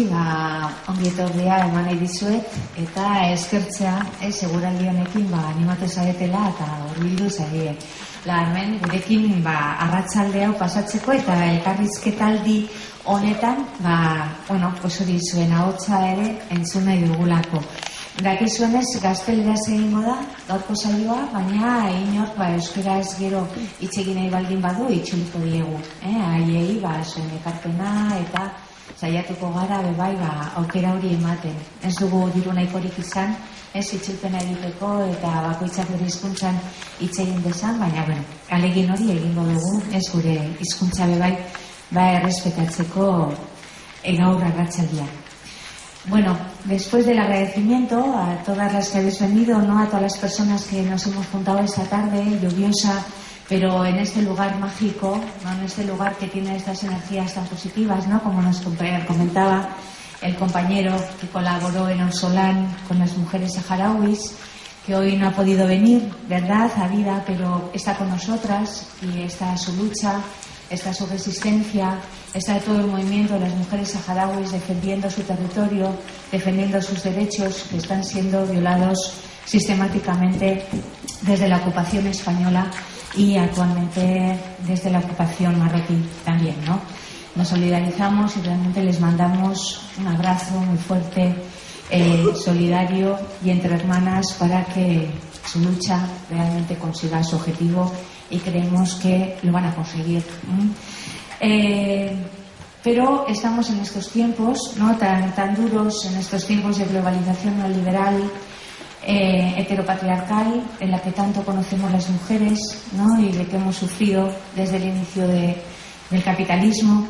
bizi, ba, ongi etorria eman nahi dizuet, eta eskertzea, eh, seguraldi honekin, ba, animatu zaretela eta horbildu zarie. La hemen, gurekin, ba, arratzalde hau pasatzeko eta elkarrizketaldi honetan, ba, bueno, pues hori zuen ahotsa ere entzun nahi dugulako. Dakizuenez, gazteleraz egingo da, gaurko saioa, baina inork ba, euskara ez gero itxegin nahi baldin badu itxuliko diegu. Eh? Aiei, ba, zuen ekarpena eta saiatuko gara bebai ba, aukera hori ematen. Ez dugu diru nahikorik izan, ez itxulpena egiteko eta bakoitzak bere hizkuntzan hitz egin desan, baina bueno, alegin hori egingo dugu, ez gure hizkuntza bebai ba errespetatzeko egaur arratsaldia. Bueno, después del agradecimiento a todas las que habéis venido, no a todas las personas que nos hemos juntado esta tarde lluviosa, pero en este lugar mágico, en este lugar que tiene estas energías tan positivas, ¿no? como nos comentaba el compañero que colaboró en Orsolán con las mujeres saharauis, que hoy no ha podido venir, ¿verdad?, a vida, pero está con nosotras y está su lucha, está su resistencia, está todo el movimiento de las mujeres saharauis defendiendo su territorio, defendiendo sus derechos que están siendo violados sistemáticamente desde la ocupación española y actualmente desde la ocupación marroquí también, ¿no? Nos solidarizamos y realmente les mandamos un abrazo muy fuerte, eh, solidario y entre hermanas para que su lucha realmente consiga su objetivo y creemos que lo van a conseguir. Eh, pero estamos en estos tiempos ¿no? tan, tan duros, en estos tiempos de globalización neoliberal, eh, heteropatriarcal, en la que tanto conocemos las mujeres ¿no? y de que hemos sufrido desde el inicio de, del capitalismo.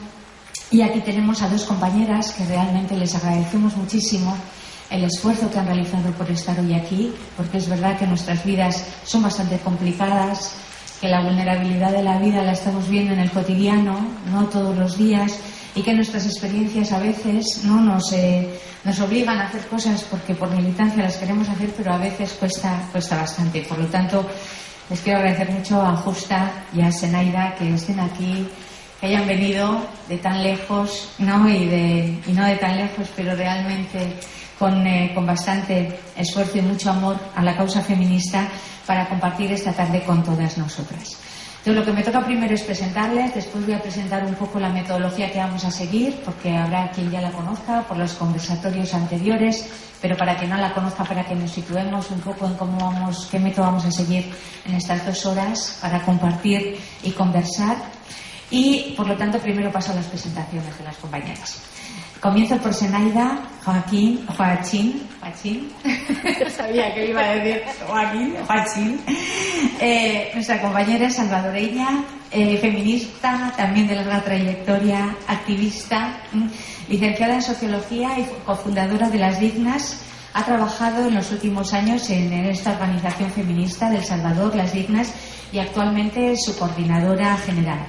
Y aquí tenemos a dos compañeras que realmente les agradecemos muchísimo el esfuerzo que han realizado por estar hoy aquí, porque es verdad que nuestras vidas son bastante complicadas, que la vulnerabilidad de la vida la estamos viendo en el cotidiano, no todos los días, y que nuestras experiencias a veces no nos, eh, nos obligan a hacer cosas porque por militancia las queremos hacer, pero a veces cuesta, cuesta bastante. Por lo tanto, les quiero agradecer mucho a Justa y a Senaida que estén aquí, que hayan venido de tan lejos, no y, de, y no de tan lejos, pero realmente con, eh, con bastante esfuerzo y mucho amor a la causa feminista para compartir esta tarde con todas nosotras. Entonces, lo que me toca primero es presentarles, después voy a presentar un poco la metodología que vamos a seguir, porque habrá quien ya la conozca por los conversatorios anteriores, pero para quien no la conozca, para que nos situemos un poco en cómo vamos, qué método vamos a seguir en estas dos horas para compartir y conversar. Y, por lo tanto, primero paso a las presentaciones de las compañeras. Comienzo por Senaida, Joaquín, Joaquín, Joaquín, sabía que iba a decir Joaquín, Joaquín, eh, nuestra compañera salvadoreña, eh, feminista, también de larga trayectoria, activista, licenciada en Sociología y cofundadora de Las Dignas, ha trabajado en los últimos años en, en esta organización feminista del Salvador, Las Dignas, y actualmente es su coordinadora general.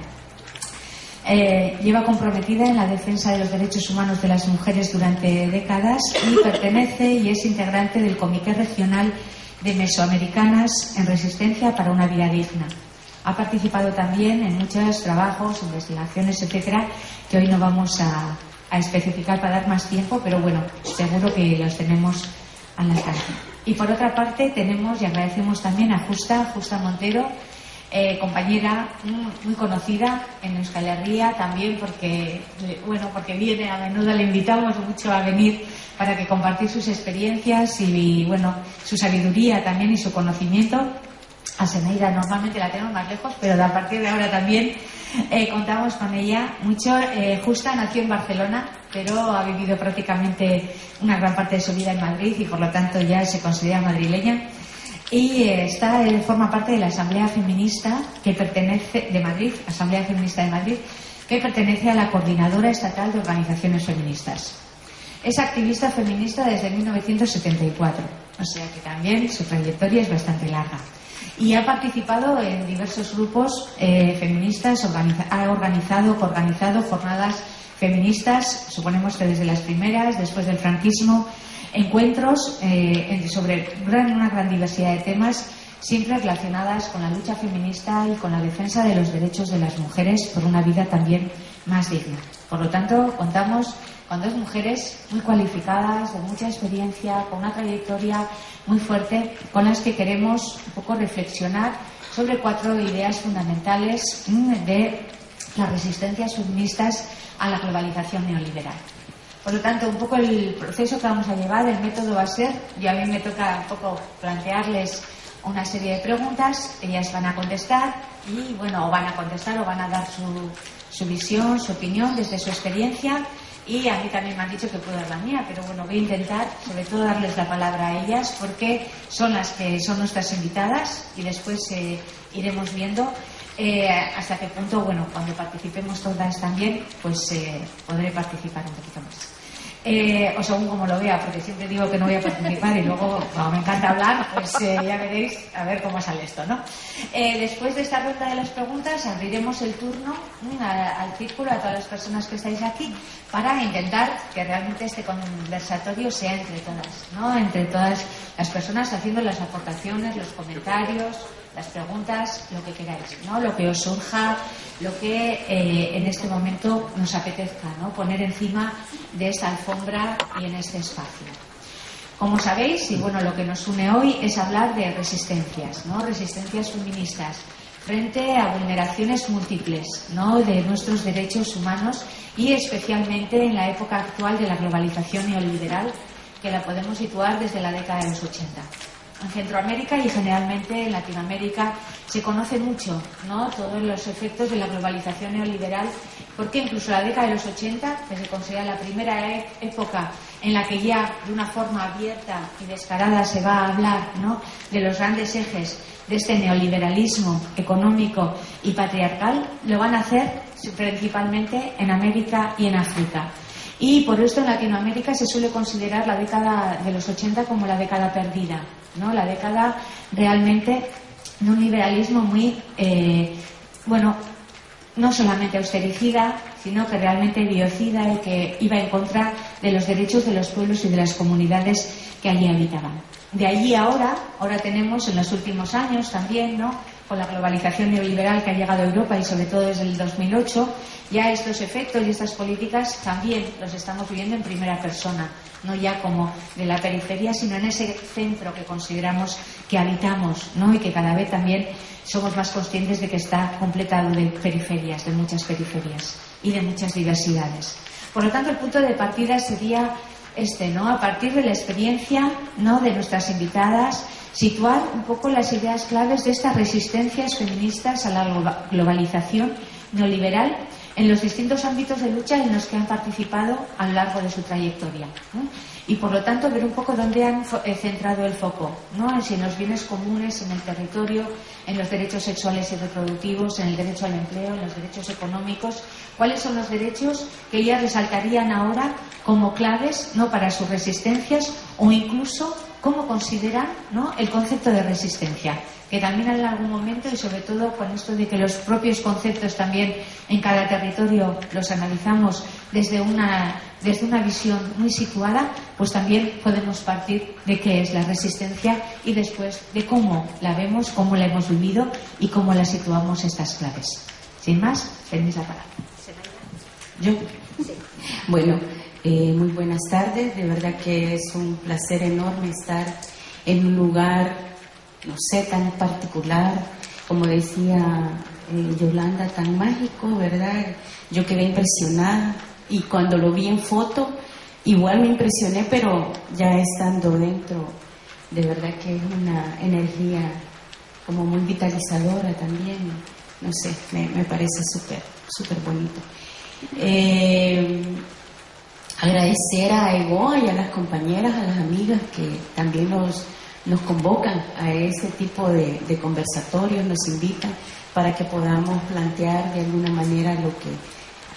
Eh, lleva comprometida en la defensa de los derechos humanos de las mujeres durante décadas y pertenece y es integrante del Comité Regional de Mesoamericanas en Resistencia para una Vida Digna. Ha participado también en muchos trabajos, investigaciones, etcétera, que hoy no vamos a, a especificar para dar más tiempo, pero bueno, seguro que los tenemos al alcance. Y por otra parte, tenemos y agradecemos también a Justa, Justa Montero, eh, compañera muy conocida en Euskal Herria también porque bueno porque viene a menudo le invitamos mucho a venir para que compartir sus experiencias y, bueno su sabiduría también y su conocimiento. A Seneida normalmente la tenemos más lejos pero a partir de ahora también eh, contamos con ella mucho. Eh, Justa nació en Barcelona pero ha vivido prácticamente una gran parte de su vida en Madrid y por lo tanto ya se considera madrileña y está, forma parte de la Asamblea Feminista que pertenece de Madrid, Asamblea Feminista de Madrid, que pertenece a la Coordinadora Estatal de Organizaciones Feministas. Es activista feminista desde 1974, o sea que también su trayectoria es bastante larga. Y ha participado en diversos grupos eh, feministas, ha organizado, coorganizado jornadas feministas, suponemos que desde las primeras, después del franquismo, encuentros eh, sobre una gran diversidad de temas siempre relacionadas con la lucha feminista y con la defensa de los derechos de las mujeres por una vida también más digna. Por lo tanto, contamos con dos mujeres muy cualificadas, de mucha experiencia, con una trayectoria muy fuerte, con las que queremos un poco reflexionar sobre cuatro ideas fundamentales mm, de las resistencias feministas a la globalización neoliberal. Por lo tanto, un poco el proceso que vamos a llevar, el método va a ser, y a mí me toca un poco plantearles una serie de preguntas, ellas van a contestar y, bueno, o van a contestar o van a dar su, su visión, su opinión desde su experiencia y a mí también me han dicho que puedo dar la mía, pero bueno, voy a intentar sobre todo darles la palabra a ellas porque son las que son nuestras invitadas y después eh, iremos viendo eh, hasta qué punto, bueno, cuando participemos todas también, pues eh, podré participar un poquito más. Eh, o según como lo vea, porque siempre digo que no voy a participar y luego, como me encanta hablar, pues eh, ya veréis a ver cómo sale esto, ¿no? Eh, después de esta ronda de las preguntas, abriremos el turno mm, al círculo, a todas las personas que estáis aquí, para intentar que realmente este conversatorio sea entre todas, ¿no? Entre todas las personas haciendo las aportaciones, los comentarios, las preguntas, lo que queráis, ¿no? Lo que os surja, lo que eh, en este momento nos apetezca, ¿no? Poner encima de esta alfombra y en este espacio. Como sabéis, y bueno, lo que nos une hoy es hablar de resistencias, ¿no? Resistencias feministas frente a vulneraciones múltiples, ¿no? De nuestros derechos humanos y especialmente en la época actual de la globalización neoliberal que la podemos situar desde la década de los 80 en Centroamérica y generalmente en Latinoamérica se conoce mucho ¿no? todos los efectos de la globalización neoliberal, porque incluso la década de los 80, que se considera la primera e-, época en la que ya de una forma abierta y descarada se va a hablar de los grandes ejes de este neoliberalismo económico y patriarcal, lo van a hacer principalmente en América y en África. Y por esto en Latinoamérica se suele considerar la década de los 80 como la década perdida, ¿no? La década realmente de un liberalismo muy, eh, bueno, no solamente austericida, sino que realmente biocida y que iba en contra de los derechos de los pueblos y de las comunidades que allí habitaban. De allí ahora, ahora tenemos en los últimos años también, ¿no? Con la globalización neoliberal que ha llegado a Europa y sobre todo desde el 2008, ya estos efectos y estas políticas también los estamos viviendo en primera persona, no ya como de la periferia, sino en ese centro que consideramos que habitamos ¿no? y que cada vez también somos más conscientes de que está completado de periferias, de muchas periferias y de muchas diversidades. Por lo tanto, el punto de partida sería este, ¿no? A partir de la experiencia, ¿no? De nuestras invitadas, situar un poco las ideas claves de estas resistencias feministas a la globalización neoliberal en los distintos ámbitos de lucha en los que han participado a lo largo de su trayectoria. Y por lo tanto ver un poco dónde han eh, centrado el foco, ¿no? en los bienes comunes, en el territorio, en los derechos sexuales y reproductivos, en el derecho al empleo, en los derechos económicos, cuáles son los derechos que ellas resaltarían ahora como claves ¿no? para sus resistencias o incluso cómo consideran ¿no? el concepto de resistencia que también en algún momento y sobre todo con esto de que los propios conceptos también en cada territorio los analizamos desde una, desde una visión muy situada, pues también podemos partir de qué es la resistencia y después de cómo la vemos, cómo la hemos vivido y cómo la situamos estas claves. Sin más, tenéis la palabra. ¿Yo? Bueno, eh, muy buenas tardes. De verdad que es un placer enorme estar en un lugar no sé, tan particular, como decía eh, Yolanda, tan mágico, ¿verdad? Yo quedé impresionada y cuando lo vi en foto, igual me impresioné, pero ya estando dentro, de verdad que es una energía como muy vitalizadora también, no sé, me, parece súper, súper bonito. Eh, agradecer a Ego y a las compañeras, a las amigas que también nos nos convocan a ese tipo de, conversatorios, nos invitan para que podamos plantear de alguna manera lo que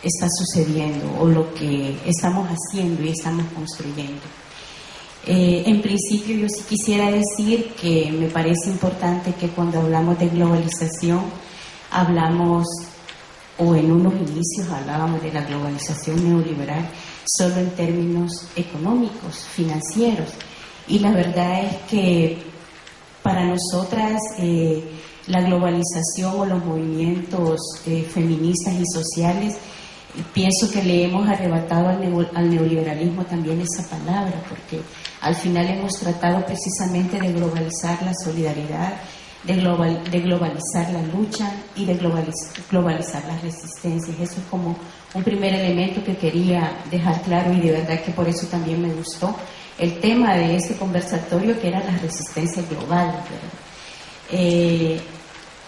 está sucediendo o lo que estamos haciendo y estamos construyendo. Eh, en principio yo sí quisiera decir que me parece importante que cuando hablamos de globalización hablamos, o en unos inicios hablábamos de la globalización neoliberal, solo en términos económicos, financieros, y la verdad es que Para nosotras, eh, la globalización o los movimientos eh, feministas y sociales, pienso que le hemos arrebatado al, neoliberalismo también esa palabra, porque al final hemos tratado precisamente de globalizar la solidaridad, de, global, de globalizar la lucha y de globalizar las resistencias. Eso es como un primer elemento que quería dejar claro y de verdad que por eso también me gustó el tema de este conversatorio que era la resistencia global. Eh,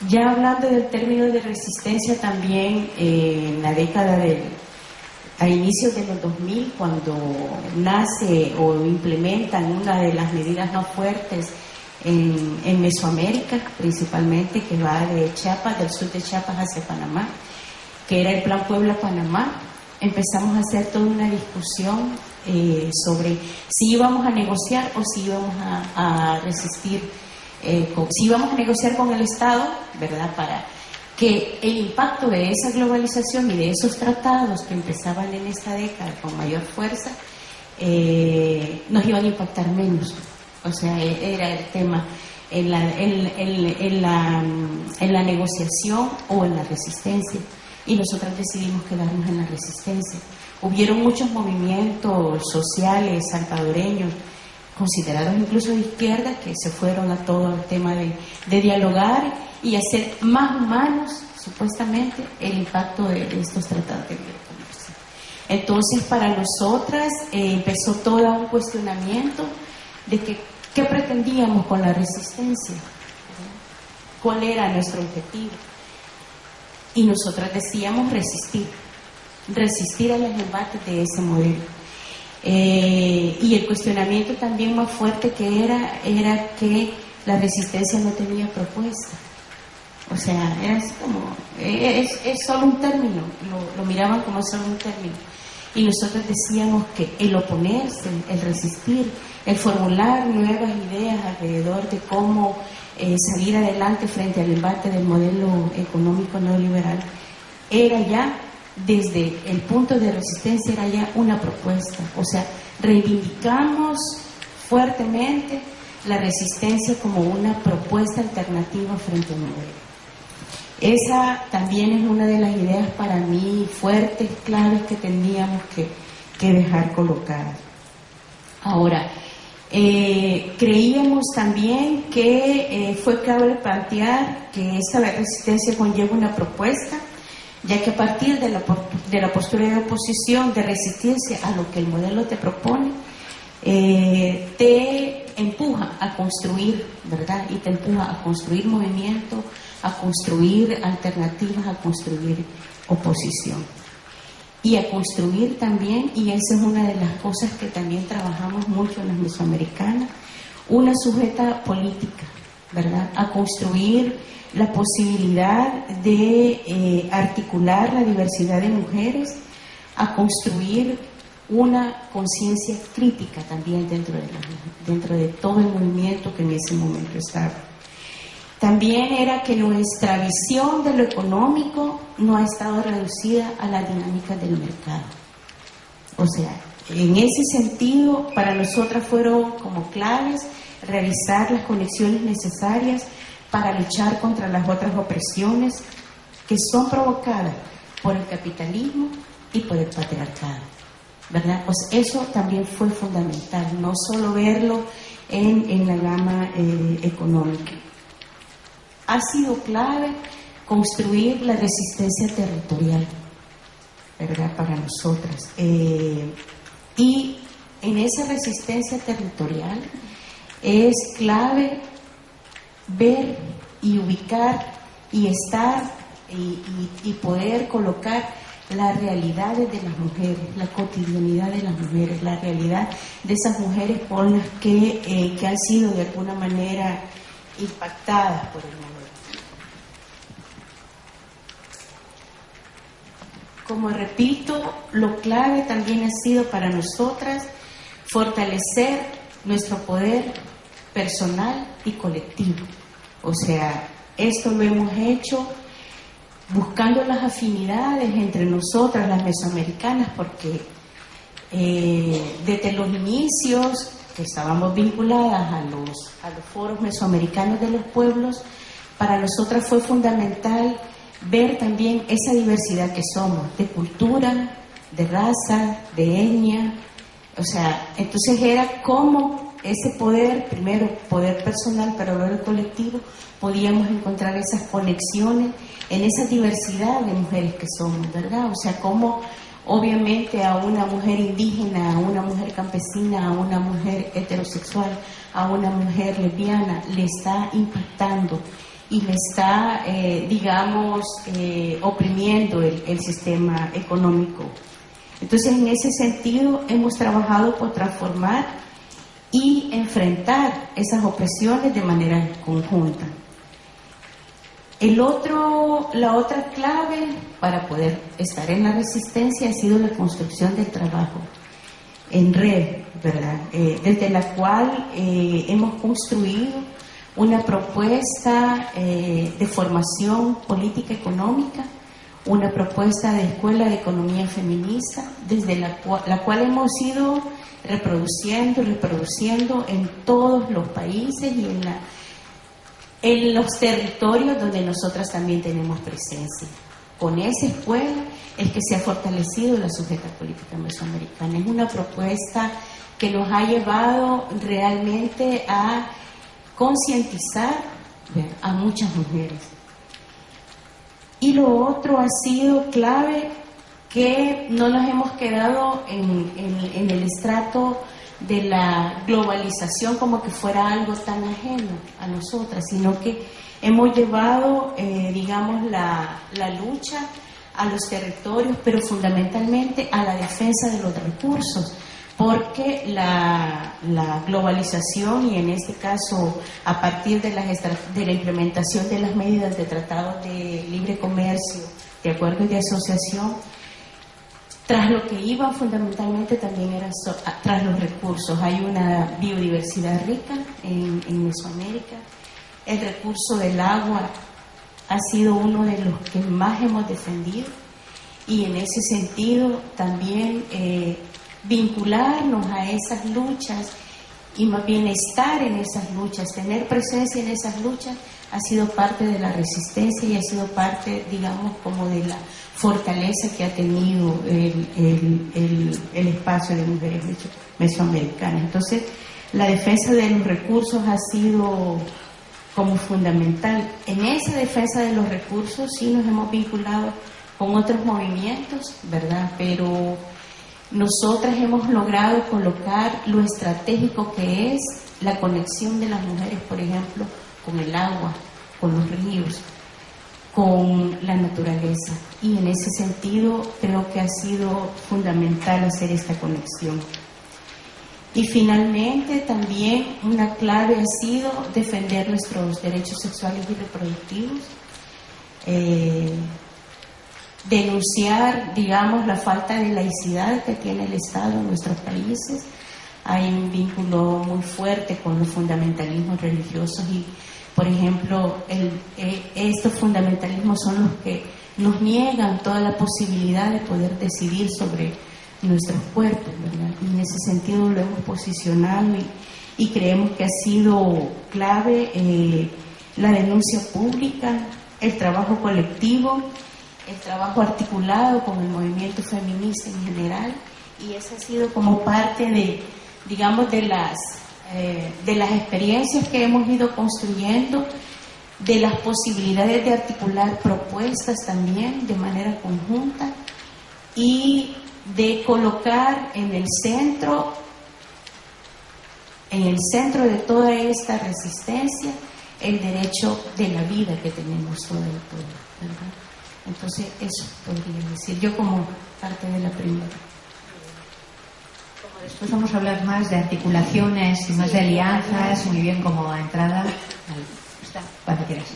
ya hablando del término de resistencia también eh, en la década del a inicios de los 2000 cuando nace o implementan una de las medidas no fuertes en, Mesoamérica, principalmente, que va de Chiapas, del sur de Chiapas hacia Panamá, que era el Plan Puebla-Panamá, empezamos a hacer toda una discusión eh, sobre si íbamos a negociar o si íbamos a, resistir, eh, si íbamos a negociar con el Estado, ¿verdad? Para que el impacto de esa globalización y de esos tratados que empezaban en esta década con mayor fuerza, eh, nos iban a impactar menos. O sea, e, era el tema en la, en, la, en la negociación o en la resistencia. Y nosotros decidimos quedarnos en la resistencia. Hubieron muchos movimientos sociales salvadoreños, considerados incluso de izquierda, que se fueron a todo el tema de, dialogar y hacer más humanos, supuestamente, el impacto de, estos tratados de libre comercio. Entonces, para nosotras eh, empezó todo un cuestionamiento de que qué pretendíamos con la resistencia, cuál era nuestro objetivo. Y nosotras decíamos resistir, resistir a los embates de ese modelo. Eh, y el cuestionamiento también más fuerte que era, era que la resistencia no tenía propuesta. O sea, era como, es, es solo un término, lo, lo miraban como solo un término. Y nosotros decíamos que el oponerse, el resistir, el formular nuevas ideas alrededor de cómo eh, salir adelante frente al embate del modelo económico neoliberal, era ya, desde el punto de resistencia, era ya una propuesta. O sea, reivindicamos fuertemente la resistencia como una propuesta alternativa frente al modelo. Esa también es una de las ideas para mí fuertes, claves que tendríamos que, dejar colocadas. Ahora, eh, creíamos también que eh, fue clave plantear que esta resistencia conlleva una propuesta, ya que a partir de la, de la postura de oposición, de resistencia a lo que el modelo te propone, eh, te empuja a construir, ¿verdad? Y te empuja a construir movimiento, a construir alternativas, a construir oposición. Y a construir también, y esa es una de las cosas que también trabajamos mucho en las mesoamericanas, una sujeta política, ¿verdad? A construir la posibilidad de eh, articular la diversidad de mujeres, a construir una conciencia crítica también dentro de, dentro de todo el movimiento que en ese momento estaba. También era que nuestra visión de lo económico no ha estado reducida a la dinámica del mercado. O sea, en ese sentido, para nosotras fueron como claves realizar las conexiones necesarias para luchar contra las otras opresiones que son provocadas por el capitalismo y por el patriarcado. ¿Verdad? Pues eso también fue fundamental, no solo verlo en, la gama eh, económica ha sido clave construir la resistencia territorial, ¿verdad? Para nosotras. Eh, y en esa resistencia territorial es clave ver y ubicar y estar y, poder colocar las realidades de las mujeres, la cotidianidad de las mujeres, la realidad de esas mujeres con las que, eh, que han sido de alguna manera impactadas por el mundo. Como repito, lo clave también ha sido para nosotras fortalecer nuestro poder personal y colectivo. O sea, esto lo hemos hecho buscando las afinidades entre nosotras, las mesoamericanas, porque eh, desde los inicios que estábamos vinculadas a los, a los foros mesoamericanos de los pueblos, para nosotras fue fundamental ver también esa diversidad que somos, de cultura, de raza, de etnia. O sea, entonces era como ese poder, primero poder personal, pero luego el colectivo, podíamos encontrar esas conexiones en esa diversidad de mujeres que somos, ¿verdad? O sea, cómo obviamente a una mujer indígena, a una mujer campesina, a una mujer heterosexual, a una mujer lesbiana, le está impactando y le está, eh, digamos, eh, oprimiendo el, sistema económico. Entonces, en ese sentido, hemos trabajado por transformar y enfrentar esas opresiones de manera conjunta. El otro, la otra clave para poder estar en la resistencia ha sido la construcción del trabajo en red, ¿verdad? Eh, desde la cual eh, hemos construido una propuesta eh, de formación política económica, una propuesta de escuela de economía feminista, desde la, cual hemos ido reproduciendo y reproduciendo en todos los países y en en los territorios donde nosotras también tenemos presencia. Con esa escuela es que se ha fortalecido la sujeta política mesoamericana. Es una propuesta que nos ha llevado realmente a concientizar a muchas mujeres. Y lo otro ha sido clave que no nos hemos quedado en, el estrato de la globalización como que fuera algo tan ajeno a nosotras, sino que hemos llevado, eh, digamos, la lucha a los territorios, pero fundamentalmente a la defensa de los recursos, porque la, la, globalización y en este caso a partir de, las de la implementación de las medidas de tratados de libre comercio, de acuerdos de asociación, tras lo que iba fundamentalmente también era tras los recursos. Hay una biodiversidad rica en, Mesoamérica. El recurso del agua ha sido uno de los que más hemos defendido y en ese sentido también eh, vincularnos a esas luchas y más bien estar en esas luchas, tener presencia en esas luchas ha sido parte de la resistencia y ha sido parte, digamos, como de la fortaleza que ha tenido el, espacio de mujeres mesoamericanas. Entonces, la defensa de los recursos ha sido como fundamental. En esa defensa de los recursos sí nos hemos vinculado con otros movimientos, ¿verdad? Pero nosotras hemos logrado colocar lo estratégico que es la conexión de las mujeres, por ejemplo, con el agua, con los ríos, con la naturaleza. Y en ese sentido creo que ha sido fundamental hacer esta conexión. Y finalmente también una clave ha sido defender nuestros derechos sexuales y reproductivos, eh, denunciar, digamos, la falta de laicidad que tiene el Estado en nuestros países. Hay un vínculo muy fuerte con los fundamentalismos religiosos y por ejemplo, eh, estos fundamentalismos son los que nos niegan toda la posibilidad de poder decidir sobre nuestros cuerpos. Y en ese sentido lo hemos posicionado y, creemos que ha sido clave eh, la denuncia pública, el trabajo colectivo, el trabajo articulado con el movimiento feminista en general, y esa ha sido como parte de, digamos, de las eh, de las experiencias que hemos ido construyendo, de las posibilidades de articular propuestas también de manera conjunta y de colocar en el centro, en el centro de toda esta resistencia, el derecho de la vida que tenemos todo el pueblo. Entonces, eso podría decir yo como parte de la primera. Después vamos a hablar más de articulaciones y más de alianzas, muy bien como entrada. Cuando quieras.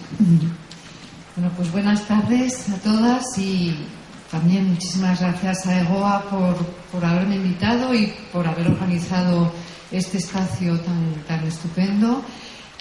Bueno, pues buenas tardes a todas y también muchísimas gracias a EGOA por, por haberme invitado y por haber organizado este espacio tan, tan estupendo.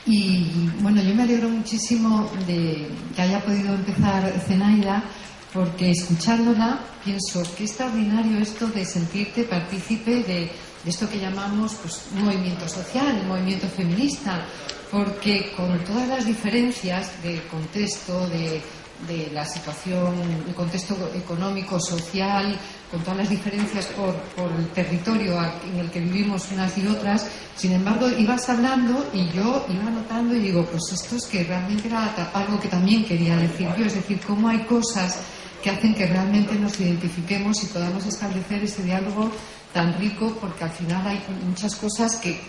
Y bueno, yo me alegro muchísimo de que haya podido empezar Zenaida porque escuchándola pienso qué extraordinario esto de sentirte partícipe de, esto que llamamos pues, un movimiento social, un movimiento feminista, porque con todas las diferencias de contexto, de, de la situación, el contexto económico, social, con todas las diferencias por, el territorio en el que vivimos unas y otras. Sin embargo, ibas hablando y yo iba notando y digo, pues esto es que realmente era algo que también quería decir yo, es decir, cómo hay cosas que hacen que realmente nos identifiquemos y podamos establecer ese diálogo tan rico, porque al final hay muchas cosas que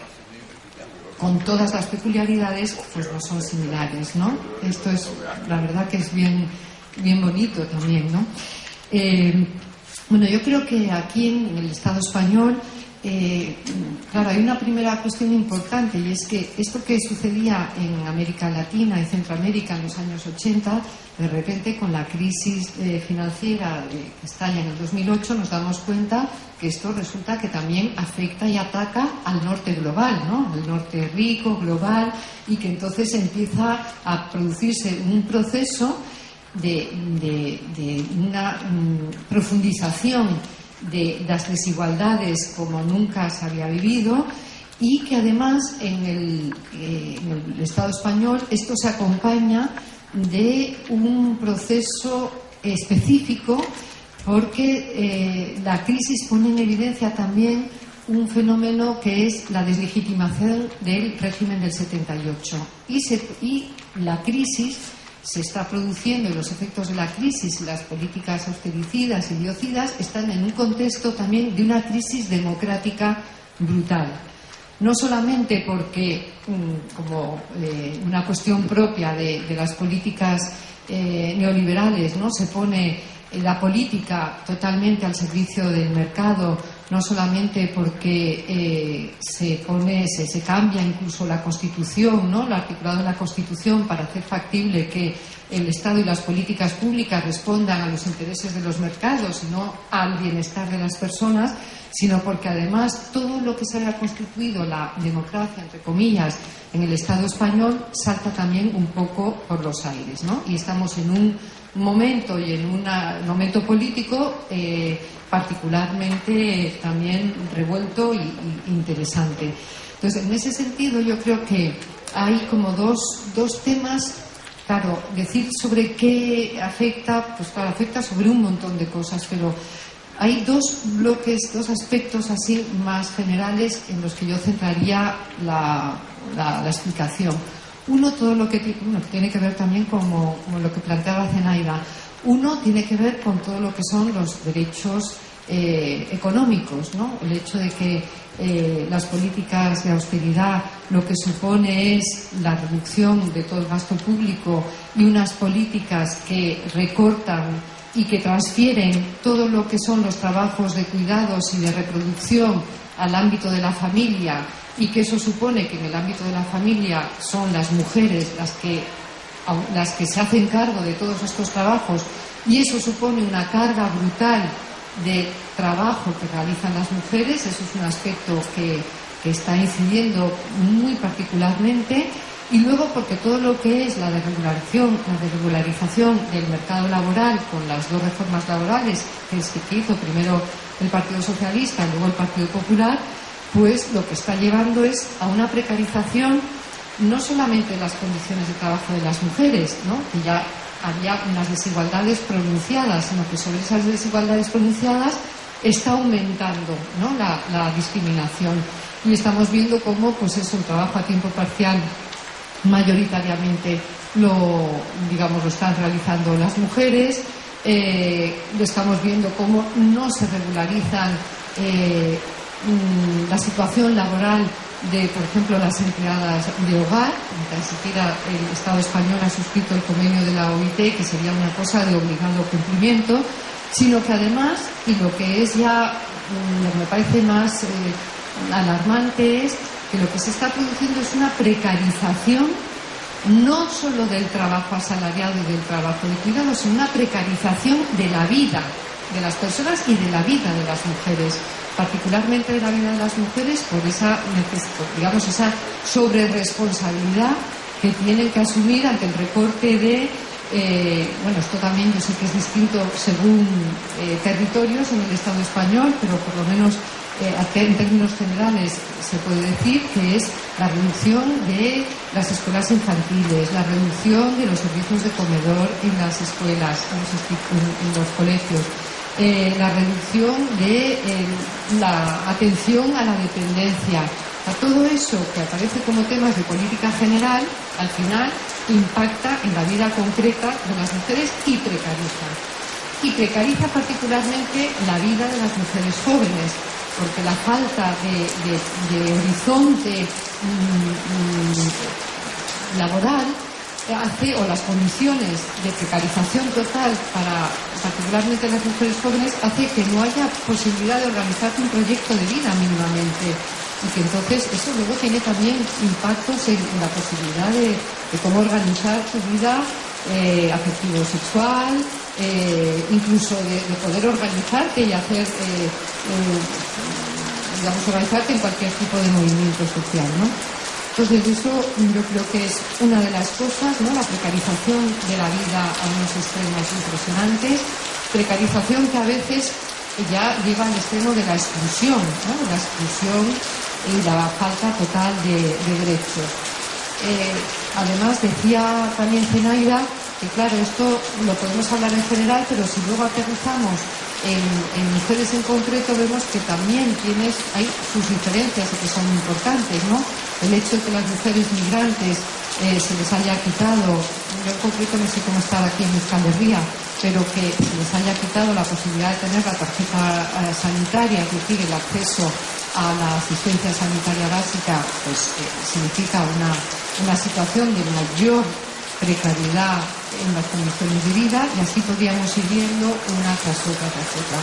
con todas las peculiaridades, pues no son similares, ¿no? Esto es, la verdad que es bien, bien bonito también, ¿no? Eh, bueno, yo creo que aquí en el Estado español, eh, claro, hay una primera cuestión importante y es que esto que sucedía en América Latina y Centroamérica en los años 80 de repente, con la crisis eh, financiera que estalla en el 2008, nos damos cuenta que esto resulta que también afecta y ataca al norte global, ¿no? Al norte rico, global, y que entonces empieza a producirse un proceso de, una mm, profundización de las desigualdades como nunca se había vivido y que además en el, eh, Estado español esto se acompaña de un proceso específico porque eh, la crisis pone en evidencia también un fenómeno que es la deslegitimación del régimen del 78 y, y la crisis se está produciendo y los efectos de la crisis las políticas austericidas y biocidas están en un contexto también de una crisis democrática brutal no solamente porque, mm, como eh, una cuestión propia de, las políticas eh, neoliberales, ¿no? se pone la política totalmente al servicio del mercado, no solamente porque eh, se pone, se, se, cambia incluso la Constitución, ¿no? el articulado de la Constitución para hacer factible que el Estado y las políticas públicas respondan a los intereses de los mercados y no al bienestar de las personas, sino porque además todo lo que se haya constituido la democracia, entre comillas, en el Estado español salta también un poco por los aires, ¿no? Y estamos en un momento y en un momento político eh, particularmente también revuelto e interesante. Entonces, en ese sentido, yo creo que hay como dos, dos temas Claro, decir sobre qué afecta, pues claro, afecta sobre un montón de cosas, pero hay dos bloques, dos aspectos así más generales en los que yo centraría la, explicación. Uno, todo lo que, tiene que ver también con, lo que planteaba Zenaida. Uno tiene que ver con todo lo que son los derechos eh, económicos, ¿no? El hecho de que eh, las políticas de austeridad lo que supone es la reducción de todo el gasto público y unas políticas que recortan y que transfieren todo lo que son los trabajos de cuidados y de reproducción al ámbito de la familia y que eso supone que en el ámbito de la familia son las mujeres las que, las que se hacen cargo de todos estos trabajos y eso supone una carga brutal de trabajo que realizan las mujeres, eso es un aspecto que, que está incidiendo muy particularmente y luego porque todo lo que es la desregulación, la desregularización del mercado laboral con las dos reformas laborales que hizo primero el Partido Socialista y luego el Partido Popular, pues lo que está llevando es a una precarización no solamente de las condiciones de trabajo de las mujeres, ¿no? que ya había unas desigualdades pronunciadas, sino que sobre esas desigualdades pronunciadas está aumentando ¿no? la, discriminación. Y estamos viendo cómo pues eso, el trabajo a tiempo parcial mayoritariamente lo, digamos, lo están realizando las mujeres. Eh, estamos viendo cómo no se regularizan eh, mm, la situación laboral de, por ejemplo, las empleadas de hogar. Ni siquiera el Estado español ha suscrito el convenio de la OIT, que sería una cosa de obligado cumplimiento, sino que además, y lo que es ya, mm, lo que me parece más eh, alarmante es que lo que se está produciendo es una precarización no solo del trabajo asalariado y del trabajo de cuidado, sino una precarización de la vida de las personas y de la vida de las mujeres, particularmente de la vida de las mujeres por esa, digamos, esa sobreresponsabilidad que tienen que asumir ante el recorte de Eh, bueno, esto también yo sé que es distinto según eh, territorios en el Estado español, pero por lo menos eh, en términos generales se puede decir que es la reducción de las escuelas infantiles, la reducción de los servicios de comedor en las escuelas, en los, colegios, la reducción de la atención a la dependencia. A todo eso que aparece como temas de política general, al final impacta en la vida concreta de las mujeres y precariza. Y precariza particularmente la vida de las mujeres jóvenes, porque la falta de, horizonte mm, mm, laboral hace, o las condiciones de precarización total para particularmente las mujeres jóvenes, hace que no haya posibilidad de organizar un proyecto de vida mínimamente y que entonces eso luego tiene también impactos en, la posibilidad de, cómo organizar tu vida eh, afectivo-sexual, eh, incluso de, poder organizarte y hacer, eh, digamos, organizarte en cualquier tipo de movimiento social, ¿no? Entonces eso yo creo que es una de las cosas, ¿no? La precarización de la vida a unos extremos impresionantes, precarización que a veces ya lleva al extremo de la exclusión, ¿no? La exclusión y la falta total de, derechos. Eh, además, decía también Zenaida que, claro, esto lo podemos hablar en general, pero si luego aterrizamos en, mujeres en concreto, vemos que también tienes, hay sus diferencias y que son importantes, ¿no? El hecho de que las mujeres migrantes eh, se les haya quitado, yo en concreto no sé cómo está aquí en Euskal Herria, pero que se les haya quitado la posibilidad de tener la tarjeta eh, sanitaria, es decir, el acceso a la asistencia sanitaria básica, pues eh, significa una, situación de mayor precariedad en las condiciones de vida y así podríamos ir viendo una tras otra tras otra.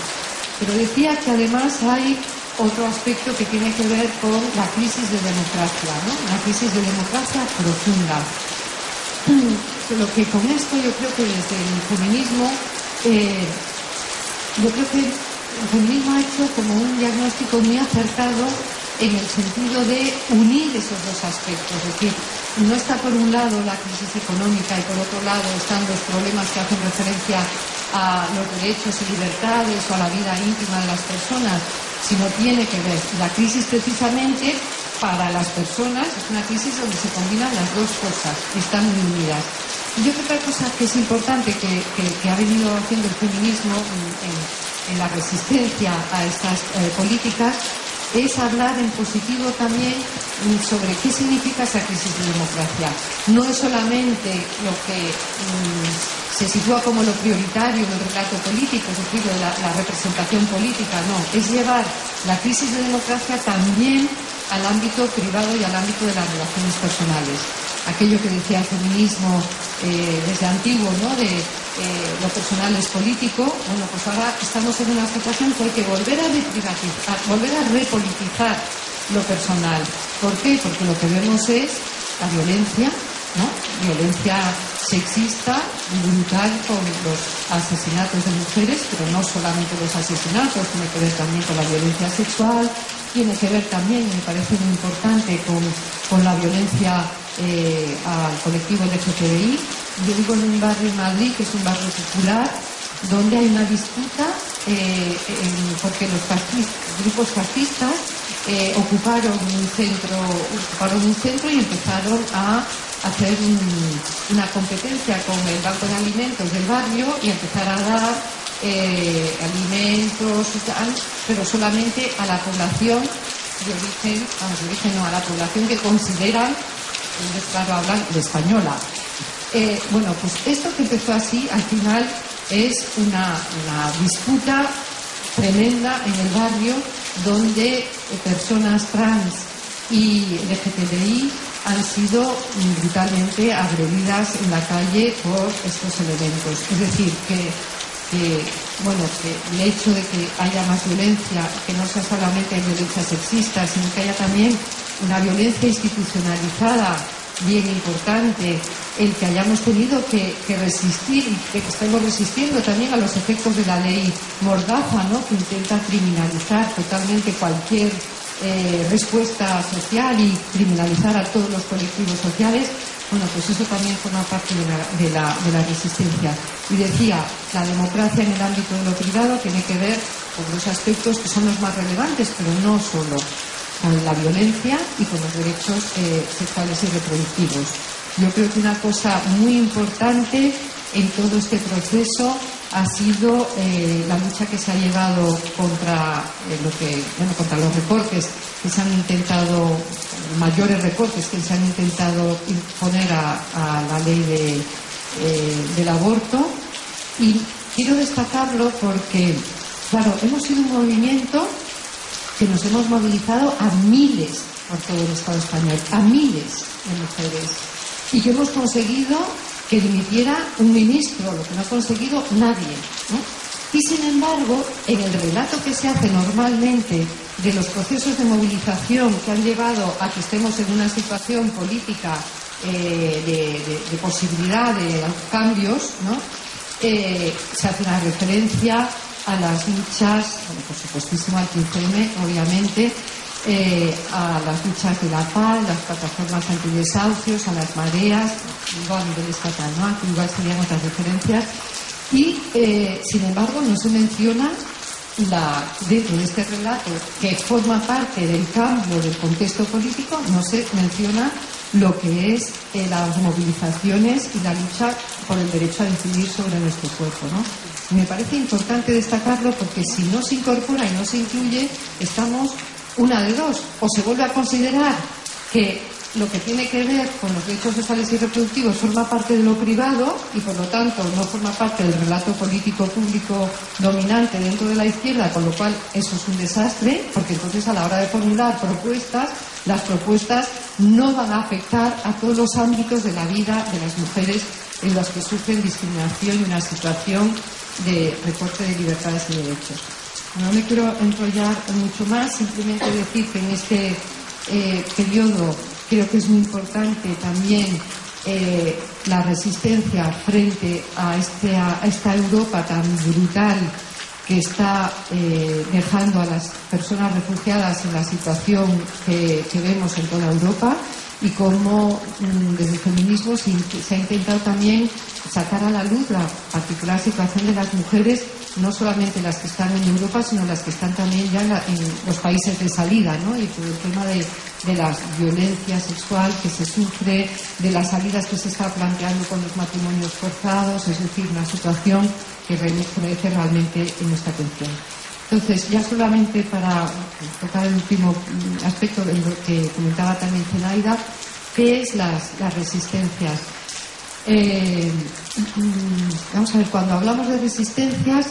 Pero decía que además hay otro aspecto que tiene que ver con la crisis de democracia, ¿no? una crisis de democracia profunda. Lo que con esto yo creo que desde el feminismo, eh, yo creo que el feminismo ha hecho como un diagnóstico muy acertado en el sentido de unir esos dos aspectos, es decir, no está por un lado la crisis económica y por otro lado están los problemas que hacen referencia a los derechos y libertades o a la vida íntima de las personas, sino tiene que ver la crisis precisamente para las personas es una crisis donde se combinan las dos cosas están muy unidas. Y yo creo que otra cosa que es importante que, ha venido haciendo el feminismo en, la resistencia a estas eh, políticas es hablar en positivo también sobre qué significa esa crisis de democracia. No es solamente lo que mm, se sitúa como lo prioritario en el relato político, es decir, la, la representación política, no, es llevar la crisis de democracia también al ámbito privado y al ámbito de las relaciones personales. Aquello que decía el feminismo eh, desde antiguo, ¿no? De eh, lo personal es político, bueno, pues ahora estamos en una situación que hay que volver a reprivatizar, volver a repolitizar lo personal. ¿Por qué? Porque lo que vemos es la violencia, Violencia sexista brutal con los asesinatos de mujeres, pero no solamente los asesinatos, tiene que ver también con la violencia sexual, tiene que ver también, me parece muy importante, con, la violencia eh, al colectivo LGTBI. Yo vivo en un barrio en Madrid, que es un barrio popular, donde hay una disputa eh, porque los grupos fascistas eh, ocuparon un centro, ocuparon un centro y empezaron a hacer una competencia con el Banco de Alimentos del barrio y empezar a dar eh, alimentos pero solamente a la población de origen, de origen no, a la población que consideran, claro, hablan de española. Eh, bueno, pues esto que empezó así, al final es una, disputa tremenda en el barrio donde personas trans y LGTBI han sido brutalmente agredidas en la calle por estos elementos. Es decir, que bueno, que el hecho de que haya más violencia, que no sea solamente violencia sexista, sino que haya también una violencia institucionalizada bien importante, el que hayamos tenido que, resistir y que estemos resistiendo también a los efectos de la ley Mordaza, ¿no? que intenta criminalizar totalmente cualquier eh, respuesta social y criminalizar a todos los colectivos sociales, Bueno, pues eso también forma parte de la, resistencia. Y decía, la democracia en el ámbito de lo privado tiene que ver con los aspectos que son los más relevantes, pero no solo con la violencia y con los derechos eh, sexuales y reproductivos. Yo creo que una cosa muy importante en todo este proceso ha sido eh, la lucha que se ha llevado contra eh, lo que bueno contra los recortes que se han intentado mayores recortes que se han intentado imponer a, la ley del aborto. Y quiero destacarlo porque claro hemos sido un movimiento que nos hemos movilizado a miles por todo el Estado español, a miles de mujeres, y que hemos conseguido que dimitiera un ministro, lo que no ha conseguido nadie. Y sin embargo, en el relato que se hace normalmente de los procesos de movilización que han llevado a que estemos en una situación política eh, de, posibilidad de cambios, eh, se hace una referencia a las luchas, por supuestísimo al 15M, obviamente, eh, a las luchas de la paz, las plataformas antidesahucios, a las mareas, igual a nivel estatal, ¿no? igual serían otras referencias. Y, eh, sin embargo, no se menciona la, dentro de este relato, que forma parte del cambio del contexto político, no se menciona lo que es eh, las movilizaciones y la lucha por el derecho a decidir sobre nuestro cuerpo. ¿no? Me parece importante destacarlo porque si no se incorpora y no se incluye, estamos una de dos. O se vuelve a considerar que lo que tiene que ver con los derechos sexuales y reproductivos forma parte de lo privado y por lo tanto no forma parte del relato político público dominante dentro de la izquierda, con lo cual eso es un desastre, porque entonces a la hora de formular propuestas, las propuestas no van a afectar a todos los ámbitos de la vida de las mujeres en los que sufren discriminación y una situación de recorte de libertades y derechos. No me quiero enrollar mucho más, simplemente decir que en este eh, periodo creo que es muy importante también eh, la resistencia frente a, este, a, esta Europa tan brutal que está eh, dejando a las personas refugiadas en la situación que, vemos en toda Europa y cómo mm, desde el feminismo se, ha intentado también sacar a la luz la particular situación de las mujeres no solamente las que están en Europa, sino las que están también ya en, los países de salida, ¿no? Y por el tema de, la violencia sexual que se sufre, de las salidas que se está planteando con los matrimonios forzados, es decir, una situación que merece realmente en nuestra atención. Entonces, ya solamente para tocar el último aspecto de lo que comentaba también Zenaida, ¿qué es las, las resistencias? Eh, mm, vamos a ver, cuando hablamos de resistencias,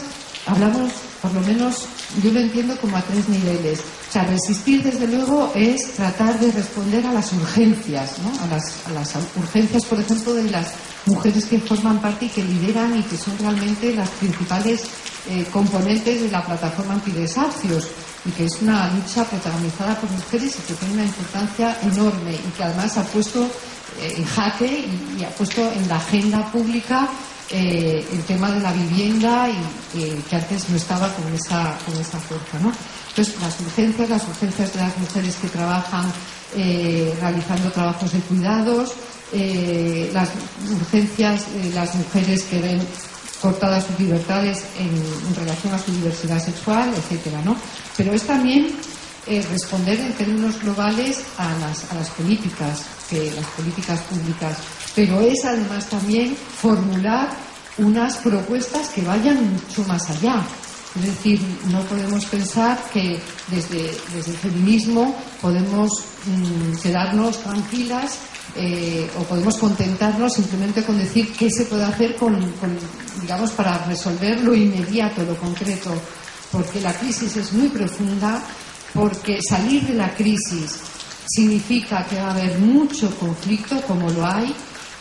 hablamos, por lo menos, yo lo entiendo como a tres niveles. O sea, resistir, desde luego, es tratar de responder a las urgencias, ¿no? a, las, urgencias, por ejemplo, de las mujeres que forman parte y que lideran y que son realmente las principales eh, componentes de la plataforma antidesahucios y que es una lucha protagonizada por mujeres y que tiene una importancia enorme y que además ha puesto eh, en jaque y, ha puesto en la agenda pública eh, el tema de la vivienda y que antes no estaba con esa, con esa fuerza. ¿no? Entonces, las urgencias, las urgencias de las mujeres que trabajan realizando trabajos de cuidados, las urgencias de las mujeres que ven cortadas sus libertades en, relación a su diversidad sexual, etcétera, ¿no? Pero es también responder en términos globales a las, a las políticas, que las políticas públicas, pero es además también formular unas propuestas que vayan mucho más allá. Es decir, no podemos pensar que desde, desde el feminismo podemos mm, quedarnos tranquilas eh, o podemos contentarnos simplemente con decir qué se puede hacer con, digamos, para resolver lo inmediato, lo concreto, porque la crisis es muy profunda, porque salir de la crisis significa que va a haber mucho conflicto, como lo hay,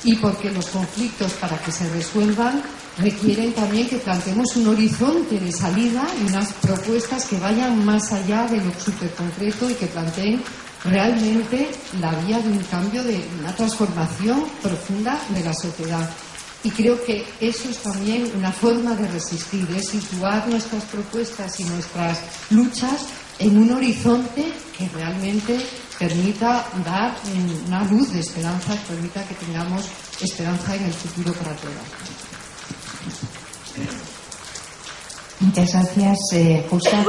y porque los conflictos, para que se resuelvan, requieren también que planteemos un horizonte de salida y unas propuestas que vayan más allá de lo súper concreto y que planteen realmente la vía de un cambio, de una transformación profunda de la sociedad. Y creo que eso es también una forma de resistir, es situar nuestras propuestas y nuestras luchas en un horizonte que realmente permita dar una luz de esperanza, permita que tengamos esperanza en el futuro para todas. Muchas gracias, eh, Justa.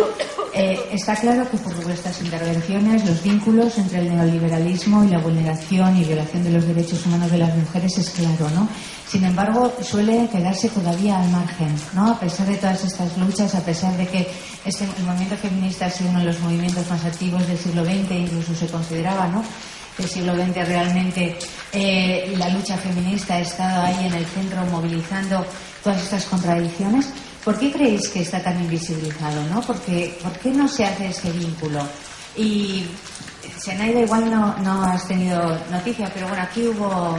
Eh, está claro que por vuestras intervenciones los vínculos entre el neoliberalismo y la vulneración y violación de los derechos humanos de las mujeres es claro, ¿no? Sin embargo, suele quedarse todavía al margen, ¿no? A pesar de todas estas luchas, a pesar de que este, el movimiento feminista ha sido uno de los movimientos más activos del siglo XX, incluso se consideraba, ¿no? El siglo XX realmente eh, la lucha feminista ha estado ahí en el centro movilizando todas estas contradicciones. ¿Por qué creéis que está tan invisibilizado? ¿no? Porque, ¿Por qué no se hace ese vínculo? Y Senaida igual no, no has tenido noticia, pero bueno, aquí hubo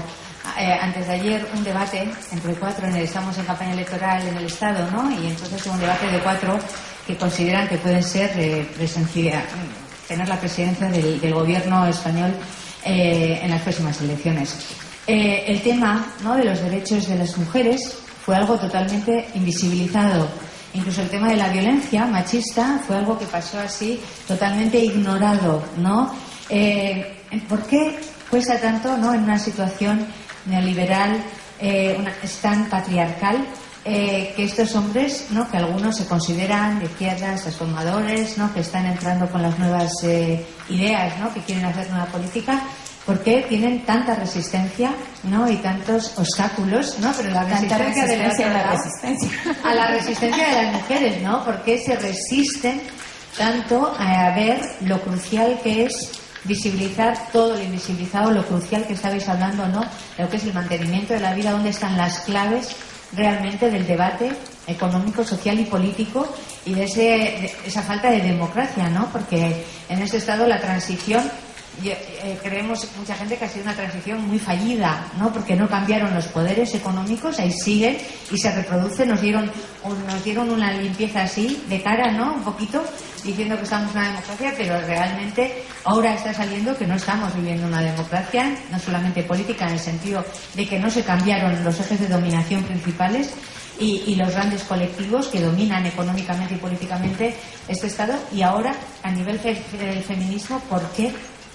eh, antes de ayer un debate entre cuatro, en el, estamos en campaña electoral en el Estado, ¿no? Y entonces hubo un debate de cuatro que consideran que pueden ser eh, tener la presidencia del, del gobierno español eh, en las próximas elecciones. Eh, el tema ¿no? de los derechos de las mujeres fue algo totalmente invisibilizado. Incluso el tema de la violencia machista fue algo que pasó así totalmente ignorado, ¿no? Eh, ¿Por qué cuesta tanto, ¿no? En una situación neoliberal, eh, una, tan patriarcal, eh, que estos hombres, ¿no? que algunos se consideran de izquierdas, transformadores, ¿no? que están entrando con las nuevas ideas, ¿no? que quieren hacer nueva política, ¿por qué tienen tanta resistencia ¿no? y tantos obstáculos? ¿no? Pero la resistencia, de la, resistencia. a la resistencia de las mujeres, ¿no? ¿Por qué se resisten tanto a ver lo crucial que es visibilizar todo lo invisibilizado, lo crucial que estabais hablando, ¿no? Lo que es el mantenimiento de la vida, dónde están las claves realmente del debate económico, social y político y de, ese, esa falta de democracia, ¿no? Porque en este estado la transición eh, creemos mucha gente que ha sido una transición muy fallida, ¿no? Porque no cambiaron los poderes económicos, ahí siguen y se reproducen. Nos dieron, nos dieron una limpieza así de cara, ¿no? Un poquito diciendo que estamos en una democracia, pero realmente ahora está saliendo que no estamos viviendo una democracia, no solamente política, en el sentido de que no se cambiaron los ejes de dominación principales y, los grandes colectivos que dominan económicamente y políticamente este Estado. Y ahora, a nivel del feminismo, ¿por qué?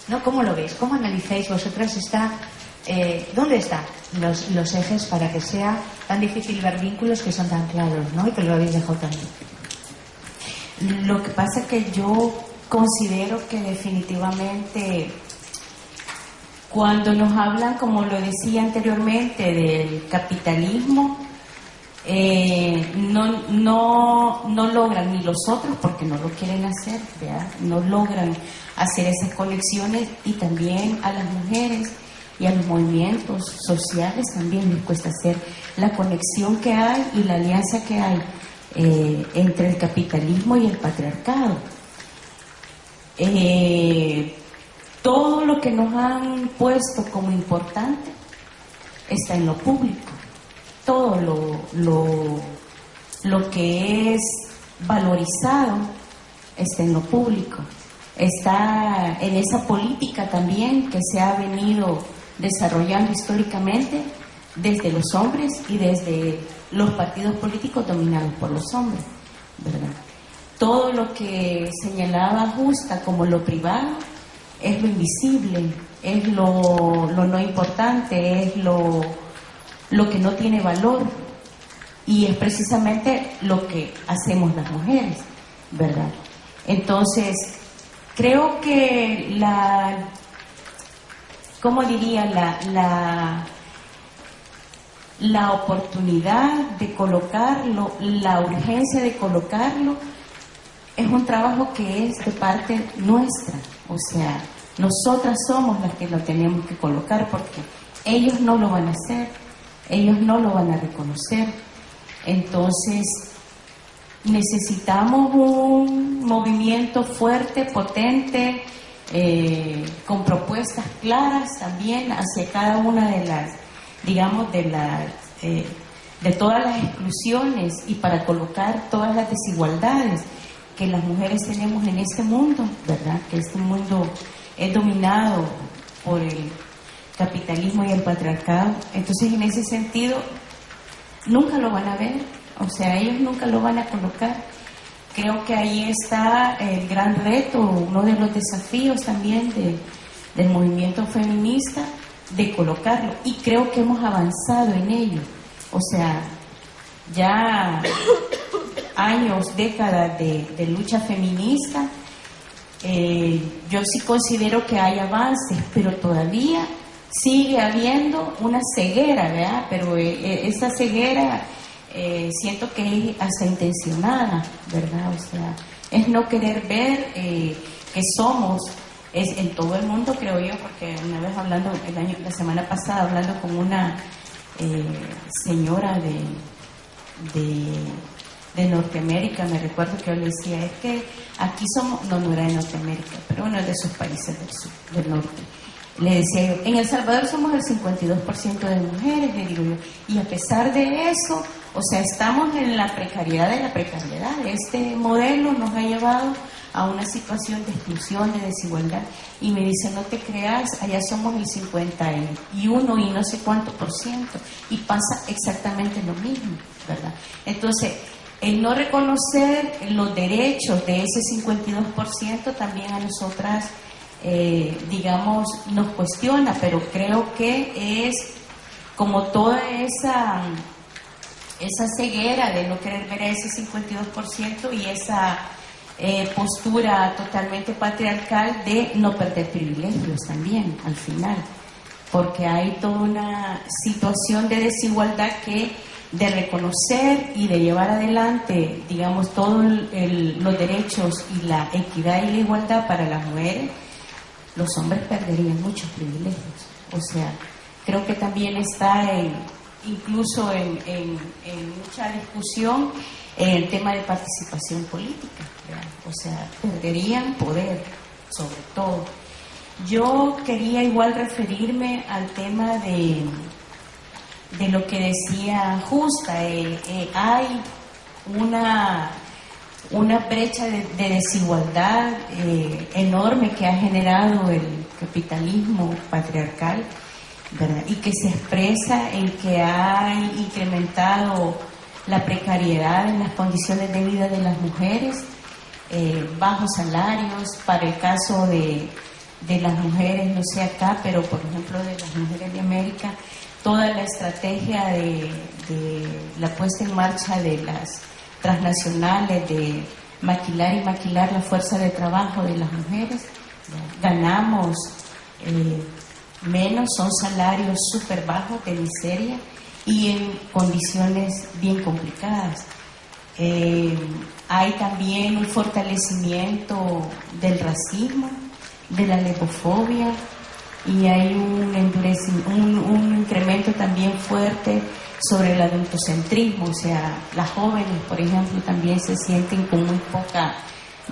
¿No? ¿Cómo lo veis? ¿Cómo analizáis vosotras esta... Eh, ¿Dónde están los, los ejes para que sea tan difícil ver vínculos que son tan claros, ¿no? Y que lo habéis dejado también. Lo que pasa es que yo considero que definitivamente cuando nos hablan, como lo decía anteriormente, del capitalismo, eh, no, no, no logran ni los otros, porque no lo quieren hacer, no logran hacer esas conexiones y también a las mujeres y a los movimientos sociales también les cuesta hacer la conexión que hay y la alianza que hay eh, entre el capitalismo y el patriarcado. Eh, todo lo que nos han puesto como importante está en lo público. Todo lo, lo, lo que es valorizado está en lo público. Está en esa política también que se ha venido desarrollando históricamente desde los hombres y desde los partidos políticos dominados por los hombres, ¿verdad? Todo lo que señalaba Justa como lo privado es lo invisible, es lo, no importante, es lo, lo que no tiene valor y es precisamente lo que hacemos las mujeres, ¿verdad? Entonces, creo que la, ¿cómo diría? La, la, la oportunidad de colocarlo, la urgencia de colocarlo, es un trabajo que es de parte nuestra. O sea, nosotras somos las que lo tenemos que colocar porque ellos no lo van a hacer, ellos no lo van a reconocer. Entonces, necesitamos un movimiento fuerte, potente, eh, con propuestas claras también hacia cada una de las digamos, de, la, eh, de todas las exclusiones y para colocar todas las desigualdades que las mujeres tenemos en este mundo, ¿verdad? Que este mundo es dominado por el capitalismo y el patriarcado. Entonces, en ese sentido, nunca lo van a ver, o sea, ellos nunca lo van a colocar. creo que ahí está el gran reto, uno de los desafíos también del movimiento feminista, de colocarlo. Y creo que hemos avanzado en ello. O sea, ya años, décadas de, lucha feminista, eh, yo sí considero que hay avances, pero todavía sigue habiendo una ceguera, ¿verdad? Pero eh, eh, esa ceguera siento que es hasta intencionada, ¿verdad? O sea, es no querer ver que somos es en todo el mundo, creo yo, porque una vez hablando, el año, la semana pasada, hablando con una señora de, de, Norteamérica, me recuerdo que yo le decía, es que aquí somos, no, no era de Norteamérica, pero uno de esos países del sur, del norte. Le decía yo, en El Salvador somos el 52% de mujeres, le digo yo, y a pesar de eso, o sea, estamos en la precariedad de la precariedad. Este modelo nos ha llevado a una situación de exclusión, de desigualdad. Y me dice, no te creas, allá somos el 51 y no sé cuánto por ciento. Y pasa exactamente lo mismo, ¿verdad? Entonces, el no reconocer los derechos de ese 52% también a nosotras, eh, digamos, nos cuestiona, pero creo que es como toda esa, esa ceguera de no querer ver a ese 52% y esa eh, postura totalmente patriarcal de no perder privilegios también al final, porque hay toda una situación de desigualdad que de reconocer y de llevar adelante, digamos, todos los derechos y la equidad y la igualdad para las mujeres, los hombres perderían muchos privilegios. O sea, creo que también está en, incluso en, en, mucha discusión el tema de participación política, o sea, perderían poder, sobre todo. Yo quería igual referirme al tema de, de lo que decía Justa, eh, eh, hay una, una brecha de, desigualdad eh, enorme que ha generado el capitalismo patriarcal y que se expresa en que ha incrementado la precariedad en las condiciones de vida de las mujeres, eh, bajos salarios, para el caso de, las mujeres, no sé acá, pero por ejemplo de las mujeres de América, toda la estrategia de, la puesta en marcha de las transnacionales, de maquilar y maquilar la fuerza de trabajo de las mujeres, ganamos. Eh, menos, son salarios súper bajos de miseria y en condiciones bien complicadas. Eh, hay también un fortalecimiento del racismo, de la lepofobia y hay un, un, un incremento también fuerte sobre el adultocentrismo, o sea, las jóvenes, por ejemplo, también se sienten con muy poca,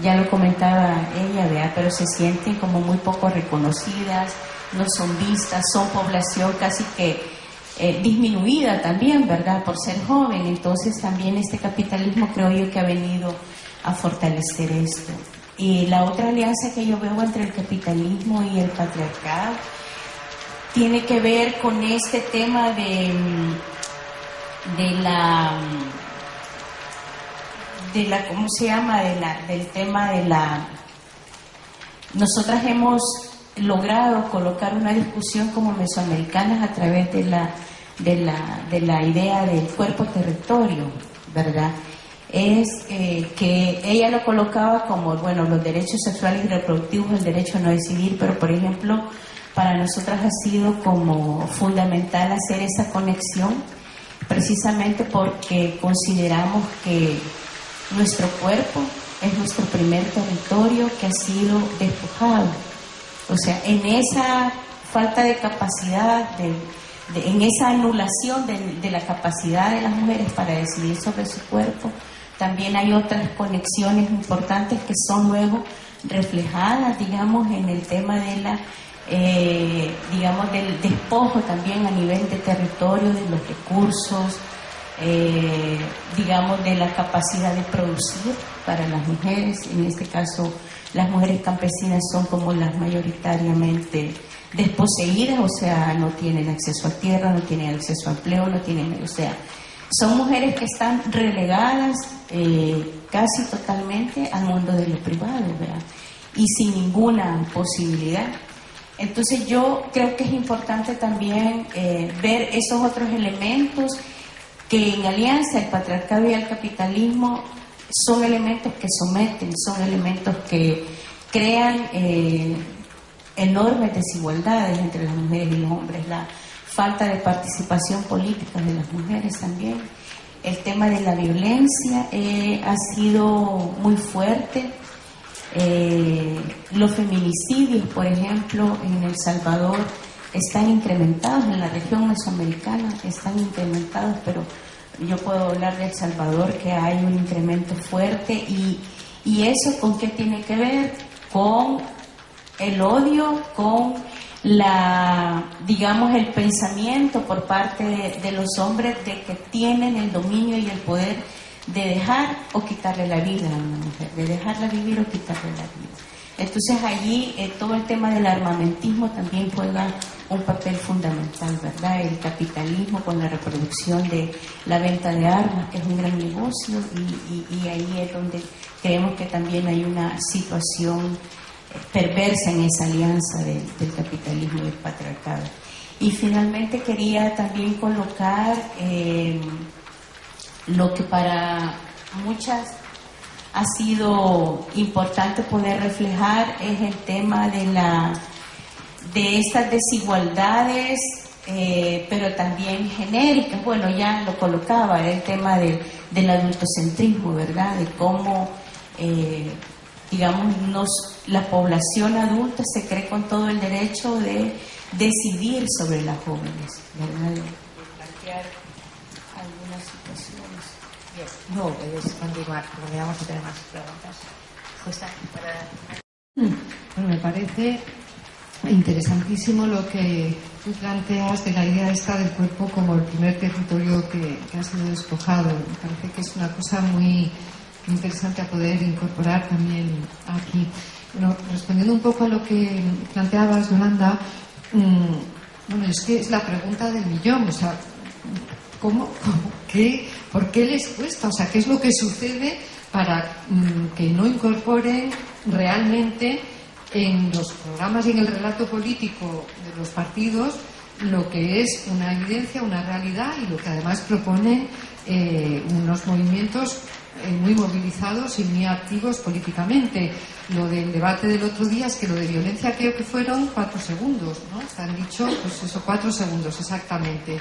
ya lo comentaba ella, ¿verdad? pero se sienten como muy poco reconocidas, no son vistas, son población casi que eh, disminuida también, ¿verdad? Por ser joven. Entonces también este capitalismo creo yo que ha venido a fortalecer esto. Y la otra alianza que yo veo entre el capitalismo y el patriarcado tiene que ver con este tema de, de la de la cómo se llama de la, del tema de la nosotras hemos logrado colocar una discusión como mesoamericanas a través de la, de la, de la idea del cuerpo-territorio, ¿verdad? Es eh, que ella lo colocaba como, bueno, los derechos sexuales y reproductivos, el derecho a no decidir, pero por ejemplo, para nosotras ha sido como fundamental hacer esa conexión, precisamente porque consideramos que nuestro cuerpo es nuestro primer territorio que ha sido despojado. O sea, en esa falta de capacidad, en esa anulación de, la capacidad de las mujeres para decidir sobre su cuerpo, también hay otras conexiones importantes que son luego reflejadas, digamos, en el tema de la, eh, digamos, del despojo también a nivel de territorio, de los recursos, eh, digamos, de la capacidad de producir para las mujeres, en este caso las mujeres campesinas son como las mayoritariamente desposeídas, o sea, no tienen acceso a tierra, no tienen acceso a empleo, no tienen, o sea, son mujeres que están relegadas eh, casi totalmente al mundo de lo privado, ¿verdad? Y sin ninguna posibilidad. Entonces yo creo que es importante también eh, ver esos otros elementos que en alianza el patriarcado y el capitalismo son elementos que someten, son elementos que crean eh, enormes desigualdades entre las mujeres y los hombres, la falta de participación política de las mujeres también. El tema de la violencia eh, ha sido muy fuerte. Eh, los feminicidios, por ejemplo, en El Salvador están incrementados, en la región mesoamericana están incrementados, pero yo puedo hablar de El Salvador que hay un incremento fuerte y, y eso con qué tiene que ver? Con el odio, con la, digamos, el pensamiento por parte de, los hombres de que tienen el dominio y el poder de dejar o quitarle la vida a una mujer, de dejarla vivir o quitarle la vida. Entonces allí eh, todo el tema del armamentismo también juega un papel fundamental, ¿verdad? El capitalismo con la reproducción de la venta de armas, es un gran negocio, y, ahí es donde creemos que también hay una situación perversa en esa alianza del capitalismo y el patriarcado. Y finalmente quería también colocar eh, lo que para muchas ha sido importante poder reflejar es el tema de la de estas desigualdades eh, pero también genéricas bueno ya lo colocaba el tema del adultocentrismo verdad de cómo eh, digamos nos, la población adulta se cree con todo el derecho de decidir sobre las jóvenes verdad de plantear algunas situaciones no, puedes continuar, porque vamos a tener más preguntas. Bueno, me parece interesantísimo lo que tú planteas de la idea esta del cuerpo como el primer territorio que, ha sido despojado. Me parece que es una cosa muy interesante a poder incorporar también aquí. Bueno, respondiendo un poco a lo que planteabas, Yolanda, mm, bueno, es que es la pregunta del millón, o sea, ¿cómo, qué, ¿por qué les cuesta? O sea, ¿qué es lo que sucede para mm, que no incorporen realmente en los programas y en el relato político de los partidos lo que es una evidencia, una realidad y lo que además proponen eh, unos movimientos muy movilizados y muy activos políticamente. Lo del debate del otro día es que lo de violencia creo que fueron cuatro segundos, ¿no? Están dicho, pues eso, cuatro segundos exactamente.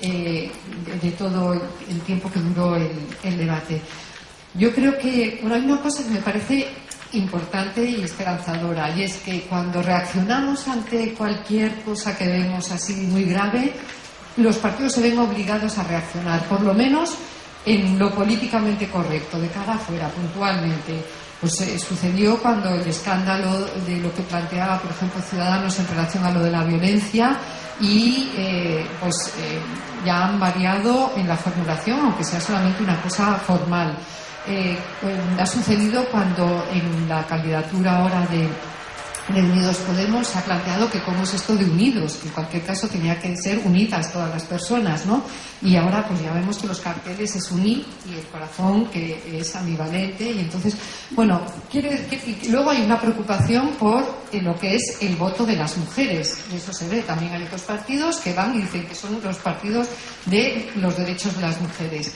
Eh, de, todo el tiempo que duró el, debate. Yo creo que hay una cosa que me parece importante y esperanzadora, y es que cuando reaccionamos ante cualquier cosa que vemos así muy grave, los partidos se ven obligados a reaccionar, por lo menos en lo políticamente correcto, de cara afuera, puntualmente. Pues eh, sucedió cuando el escándalo de lo que planteaba, por ejemplo, Ciudadanos en relación a lo de la violencia y eh, pues eh, ya han variado en la formulación, aunque sea solamente una cosa formal. Ha sucedido cuando en la candidatura ahora de de Unidos Podemos ha planteado que cómo es esto de unidos, en cualquier caso tenía que ser unidas todas las personas, ¿no? Y ahora pues ya vemos que los carteles es unir y el corazón que es ambivalente y entonces, bueno, quiere que luego hay una preocupación por eh, lo que es el voto de las mujeres, y eso se ve, también hay otros partidos que van y dicen que son los partidos de los derechos de las mujeres.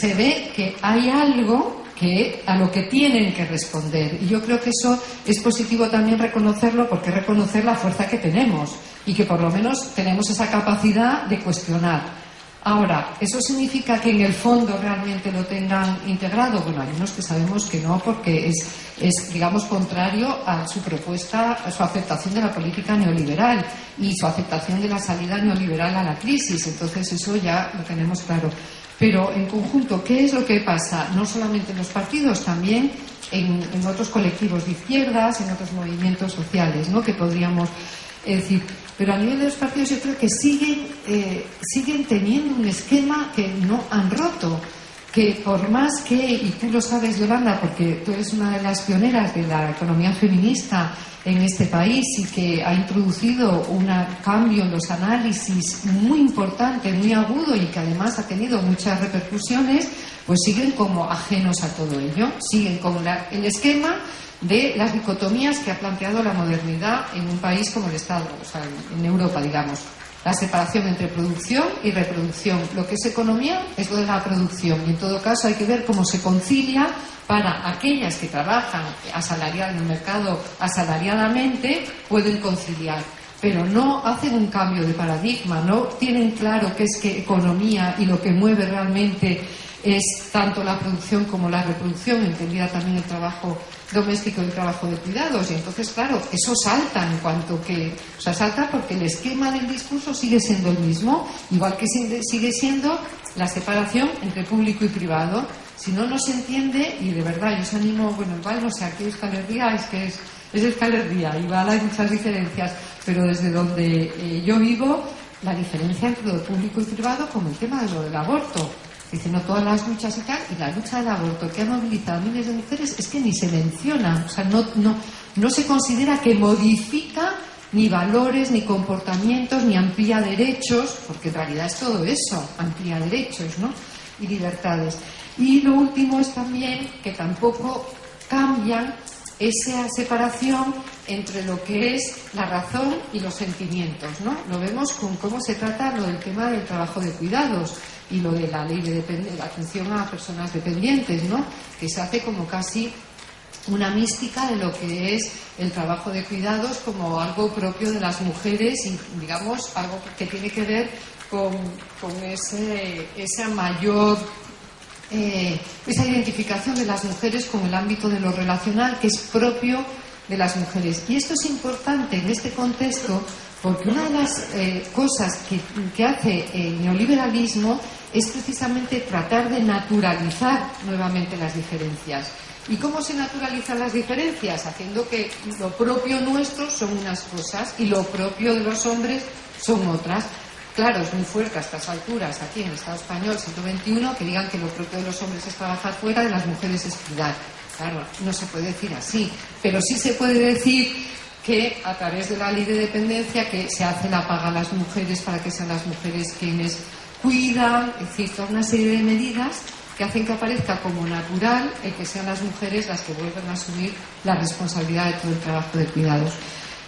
Se ve que hay algo que a lo que tienen que responder. Y yo creo que eso es positivo también reconocerlo porque reconocer la fuerza que tenemos y que por lo menos tenemos esa capacidad de cuestionar. Ahora, ¿eso significa que en el fondo realmente lo tengan integrado? Bueno, hay unos que sabemos que no, porque es, es, digamos, contrario a su propuesta, a su aceptación de la política neoliberal y su aceptación de la salida neoliberal a la crisis. Entonces, eso ya lo tenemos claro. Pero en conjunto, ¿qué es lo que pasa? No solamente en los partidos, también en, otros colectivos de izquierdas, en otros movimientos sociales, ¿no? Que podríamos decir. Pero a nivel de los partidos yo creo que siguen, eh, siguen teniendo un esquema que no han roto, que por más que, y tú lo sabes, Yolanda, porque tú eres una de las pioneras de la economía feminista en este país y que ha introducido un cambio en los análisis muy importante, muy agudo y que además ha tenido muchas repercusiones, pues siguen como ajenos a todo ello, siguen con el esquema de las dicotomías que ha planteado la modernidad en un país como el Estado, o sea, en Europa, digamos la separación entre producción y reproducción. Lo que es economía es lo de la producción y en todo caso hay que ver cómo se concilia para aquellas que trabajan en el mercado asalariadamente pueden conciliar pero no hacen un cambio de paradigma, no tienen claro qué es que economía y lo que mueve realmente es tanto la producción como la reproducción, entendida también el trabajo doméstico y el trabajo de cuidados. Y entonces, claro, eso salta en cuanto que. O sea, salta porque el esquema del discurso sigue siendo el mismo, igual que sigue siendo la separación entre público y privado. Si no, no se entiende, y de verdad, yo os animo, bueno, igual no sé, aquí Escaler es que es, es Escaler Día, igual hay muchas diferencias, pero desde donde eh, yo vivo, la diferencia entre lo público y privado, como el tema de lo del aborto. Dice, no todas las luchas y tal, y la lucha del aborto que ha movilizado miles de mujeres es que ni se menciona, o sea, no, no, no se considera que modifica ni valores, ni comportamientos, ni amplía derechos, porque en realidad es todo eso, amplía derechos, ¿no? Y libertades. Y lo último es también que tampoco cambian esa separación entre lo que es la razón y los sentimientos, ¿no? Lo vemos con cómo se trata lo del tema del trabajo de cuidados y lo de la ley de atención a personas dependientes, ¿no? Que se hace como casi una mística de lo que es el trabajo de cuidados como algo propio de las mujeres digamos, algo que tiene que ver con, ese, esa mayor eh, esa identificación de las mujeres con el ámbito de lo relacional que es propio de las mujeres. Y esto es importante en este contexto porque una de las eh, cosas que, hace el neoliberalismo es precisamente tratar de naturalizar nuevamente las diferencias. ¿Y cómo se naturalizan las diferencias? Haciendo que lo propio nuestro son unas cosas y lo propio de los hombres son otras. Claro, es muy fuerte a estas alturas, aquí en el Estado español, siglo XXI, que digan que lo propio de los hombres es trabajar fuera, de las mujeres es cuidar. Claro, no se puede decir así, pero sí se puede decir que a través de la ley de dependencia que se hace la paga a las mujeres para que sean las mujeres quienes cuidan, es decir, toda una serie de medidas que hacen que aparezca como natural el que sean las mujeres las que vuelvan a asumir la responsabilidad de todo el trabajo de cuidados.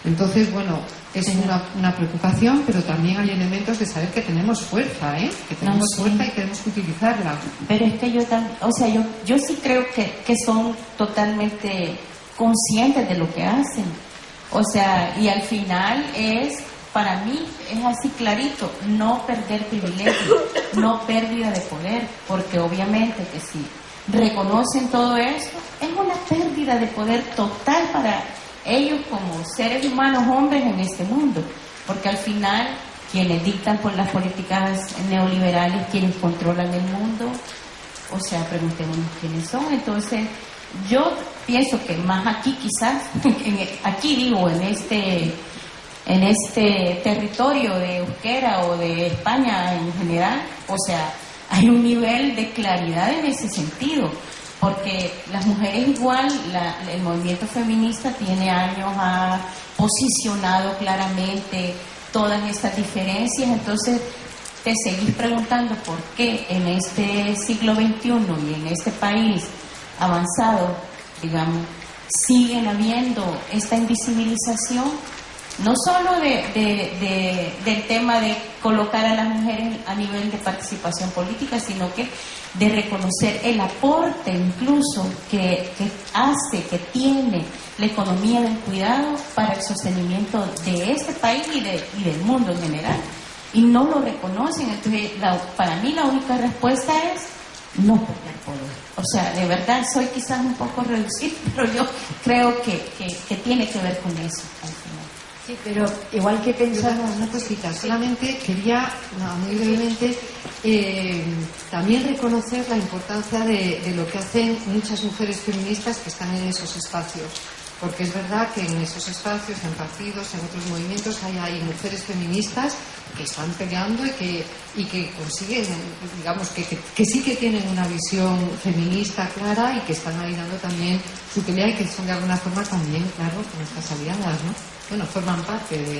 Entonces, bueno, es una, preocupación, pero también hay elementos de saber que tenemos fuerza, ¿eh? que tenemos fuerza y queremos utilizarla. Pero es que yo, o sea, yo, yo sí creo que, que son totalmente conscientes de lo que hacen. O sea, y al final es para mí es así clarito, no perder privilegio, no pérdida de poder, porque obviamente que si reconocen todo esto, es una pérdida de poder total para ellos como seres humanos, hombres en este mundo, porque al final quienes dictan por las políticas neoliberales, quienes controlan el mundo, o sea, preguntémonos quiénes son. Entonces, yo pienso que más aquí quizás, aquí digo, en este en este territorio de Euskera o de España en general, o sea, hay un nivel de claridad en ese sentido, porque las mujeres igual, el movimiento feminista tiene años, ha posicionado claramente todas estas diferencias, entonces te seguís preguntando por qué en este siglo XXI y en este país avanzado, digamos, siguen habiendo esta invisibilización no solo de, del tema de colocar a las mujeres a nivel de participación política, sino que de reconocer el aporte incluso que, hace, que tiene la economía del cuidado para el sostenimiento de este país y, y del mundo en general. Y no lo reconocen. Entonces, para mí la única respuesta es no perder poder. O sea, de verdad soy quizás un poco reducido, pero yo creo que, que tiene que ver con eso. Sí, pero igual que pensamos una cosita, solamente quería, muy brevemente, eh, también reconocer la importancia de, lo que hacen muchas mujeres feministas que están en esos espacios. Porque es verdad que en esos espacios, en partidos, en otros movimientos, hay, mujeres feministas que están peleando y que, y que consiguen, digamos, que, que, sí que tienen una visión feminista clara y que están ahí dando también su pelea y que son de alguna forma también, claro, nuestras aliadas, ¿no? Bueno, forman parte de,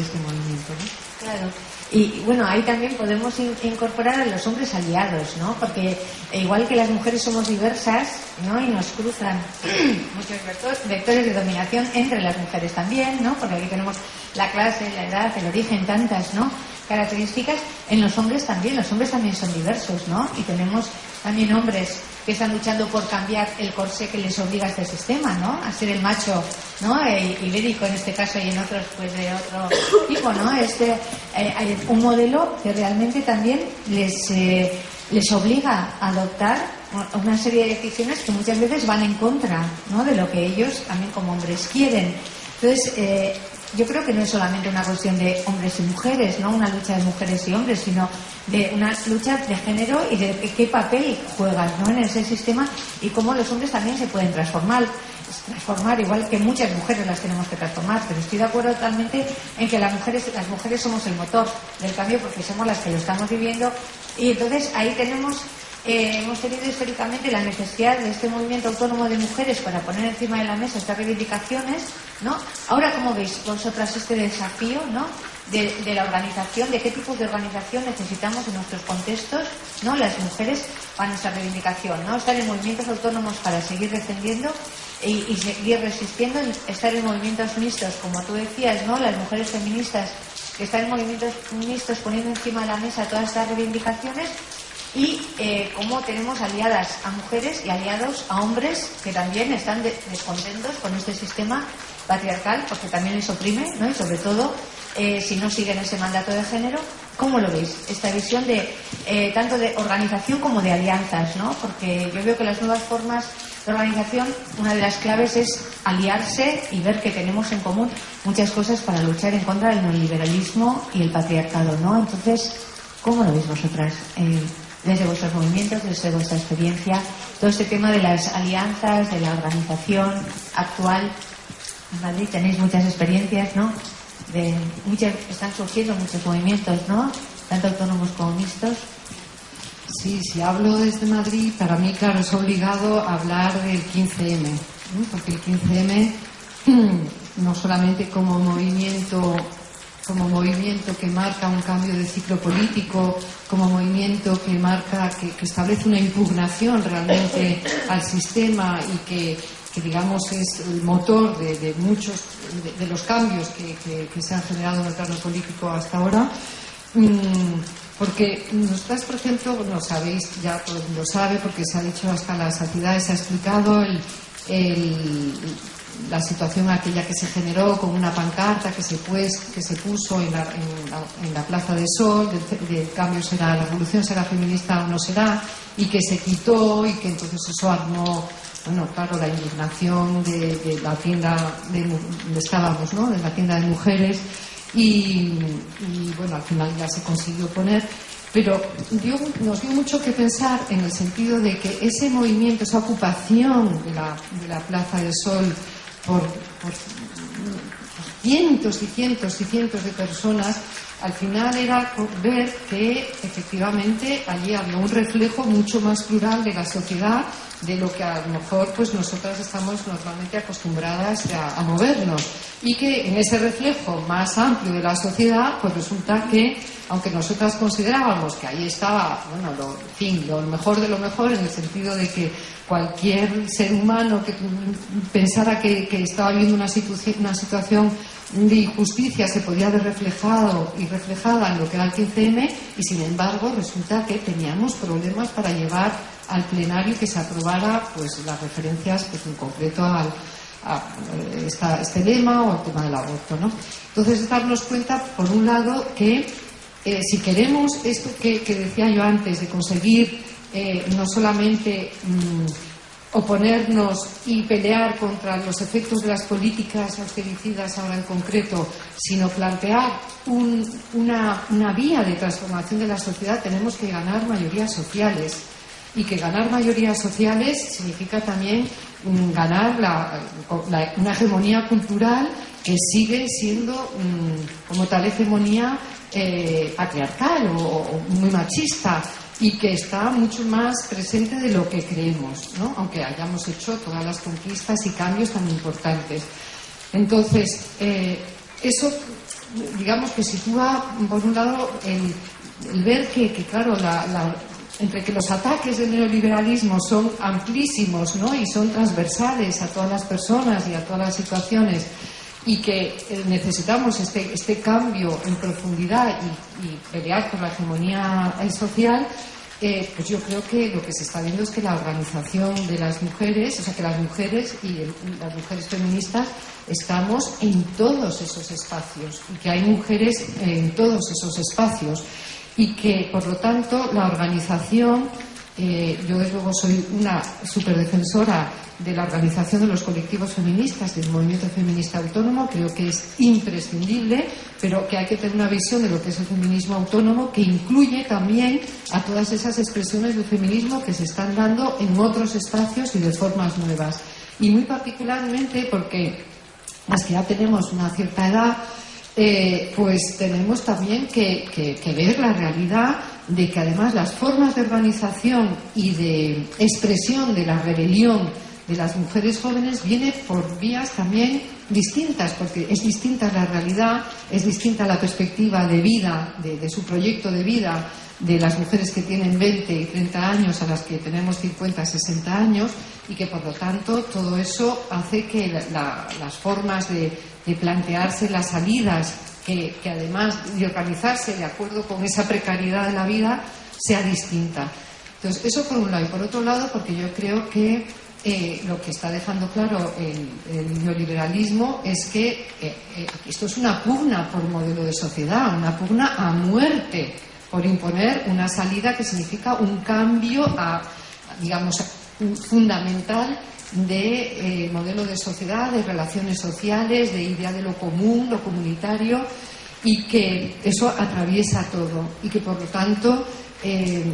este movimiento, ¿no? Claro. Y bueno, ahí también podemos incorporar a los hombres aliados, ¿no? Porque igual que las mujeres somos diversas, ¿no? Y nos cruzan muchos vectores de dominación entre las mujeres también, ¿no? Porque aquí tenemos la clase, la edad, el origen, tantas, ¿no? Características. En los hombres también, los hombres también son diversos, ¿no? Y tenemos también hombres que están luchando por cambiar el corsé que les obliga a este sistema, ¿no? A ser el macho, ¿no? E, ibérico en este caso y en otros, pues de otro tipo, ¿no? Este, eh, hay un modelo que realmente también les, eh, les obliga a adoptar una serie de decisiones que muchas veces van en contra, ¿no? De lo que ellos también como hombres quieren. Entonces, eh, yo creo que no es solamente una cuestión de hombres y mujeres, no una lucha de mujeres y hombres, sino de una lucha de género y de qué papel juegan ¿no? en ese sistema y cómo los hombres también se pueden transformar transformar igual que muchas mujeres las tenemos que transformar pero estoy de acuerdo totalmente en que las mujeres las mujeres somos el motor del cambio porque somos las que lo estamos viviendo. Y entonces ahí tenemos eh, hemos tenido históricamente la necesidad de este movimiento autónomo de mujeres para poner encima de la mesa estas reivindicaciones, ¿no? Ahora, ¿cómo veis vosotras este desafío, ¿no? De, la organización, de qué tipos de organización necesitamos en nuestros contextos, ¿no? Las mujeres para nuestra reivindicación, ¿no? Estar en movimientos autónomos para seguir defendiendo y, y seguir resistiendo, estar en movimientos mixtos, como tú decías, ¿no? Las mujeres feministas que están en movimientos mixtos poniendo encima de la mesa todas estas reivindicaciones y eh, cómo tenemos aliadas a mujeres y aliados a hombres que también están descontentos con este sistema patriarcal porque también les oprime, ¿no? Y sobre todo eh, si no siguen ese mandato de género. ¿Cómo lo veis? Esta visión de eh, tanto de organización como de alianzas, ¿no? Porque yo veo que las nuevas formas de organización, una de las claves es aliarse y ver que tenemos en común muchas cosas para luchar en contra del neoliberalismo y el patriarcado, ¿no? Entonces, ¿cómo lo veis vosotras? Eh, desde vuestros movimientos, desde vuestra experiencia, todo este tema de las alianzas, de la organización actual. En Madrid tenéis muchas experiencias, ¿no? De están surgiendo muchos movimientos, ¿no? Tanto autónomos como mixtos. Sí, si hablo desde Madrid, para mí, claro, es obligado hablar del 15M, porque el 15M, no solamente como movimiento como movimiento que marca un cambio de ciclo político, como movimiento que marca, que, establece una impugnación realmente al sistema y que, digamos es el motor de, muchos de, los cambios que, se han generado en el plano político hasta ahora. Mm, porque nosotras, por ejemplo, no sabéis, ya todo el mundo sabe, porque se ha dicho hasta la saciedad, se ha explicado el, la situación aquella que se generó con una pancarta que se, pues, que se puso en la, en, la, Plaza de Sol, del, cambio será, la revolución será feminista o no será, y que se quitó y que entonces eso armó, bueno, claro, la indignación de, la tienda de, donde estábamos, ¿no? de la tienda de mujeres, y, y bueno, al final ya se consiguió poner. Pero nos dio mucho que pensar en el sentido de que ese movimiento, esa ocupación de la, de la Plaza del Sol, por, cientos y cientos y cientos de personas, al final era ver que efectivamente allí había un reflejo mucho más plural de la sociedad de lo que a lo mejor pues nosotras estamos normalmente acostumbradas a, movernos. Y que en ese reflejo más amplio de la sociedad pues resulta que aunque nosotras considerábamos que ahí estaba bueno lo, fin, lo mejor de lo mejor en el sentido de que cualquier ser humano que pensara que, estaba viviendo una, una situación de injusticia se podía ver reflejado y reflejada en lo que era el 15M y sin embargo resulta que teníamos problemas para llevar al plenario que se aprobara pues las referencias pues en concreto al, a eh, este lema o el tema del aborto ¿no? entonces darnos cuenta por un lado que eh, si queremos esto que, decía yo antes de conseguir eh, no solamente mm, oponernos y pelear contra los efectos de las políticas austericidas ahora en concreto, sino plantear una, una, vía de transformación de la sociedad, tenemos que ganar mayorías sociales. Y que ganar mayorías sociales significa también mm, ganar una hegemonía cultural que sigue siendo mm, como tal hegemonía eh, patriarcal o, muy machista y que está mucho más presente de lo que creemos, ¿no? aunque hayamos hecho todas las conquistas y cambios tan importantes. Entonces, eh, eso, digamos que sitúa, por un lado, el, ver que, claro, entre que los ataques del neoliberalismo son amplísimos ¿no? y son transversales a todas las personas y a todas las situaciones, y que eh, necesitamos este, este, cambio en profundidad y, pelear por la hegemonía social, eh, pues yo creo que lo que se está viendo es que la organización de las mujeres, o sea, que las mujeres y las mujeres feministas estamos en todos esos espacios y que hay mujeres en todos esos espacios y que, por lo tanto, la organización, eh, yo desde luego soy una superdefensora de la organización de los colectivos feministas, del movimiento feminista autónomo, creo que es imprescindible, pero que hay que tener una visión de lo que es el feminismo autónomo que incluye también a todas esas expresiones del feminismo que se están dando en otros espacios y de formas nuevas. Y muy particularmente porque las que ya tenemos una cierta edad, eh, pues tenemos también que, ver la realidad de que además las formas de organización y de expresión de la rebelión de las mujeres jóvenes viene por vías también distintas, porque es distinta la realidad, es distinta la perspectiva de vida, de, su proyecto de vida, de las mujeres que tienen 20 y 30 años a las que tenemos 50, 60 años, y que por lo tanto todo eso hace que las formas de, plantearse las salidas, que, que además de organizarse de acuerdo con esa precariedad de la vida, sea distinta. Entonces, eso por un lado. Y por otro lado, porque yo creo que eh, lo que está dejando claro el, neoliberalismo es que eh, eh, esto es una pugna por modelo de sociedad, una pugna a muerte por imponer una salida que significa un cambio a, digamos, fundamental de modelo de sociedad, de relaciones sociales, de idea de lo común, lo comunitario, y que eso atraviesa todo y que por lo tanto eh,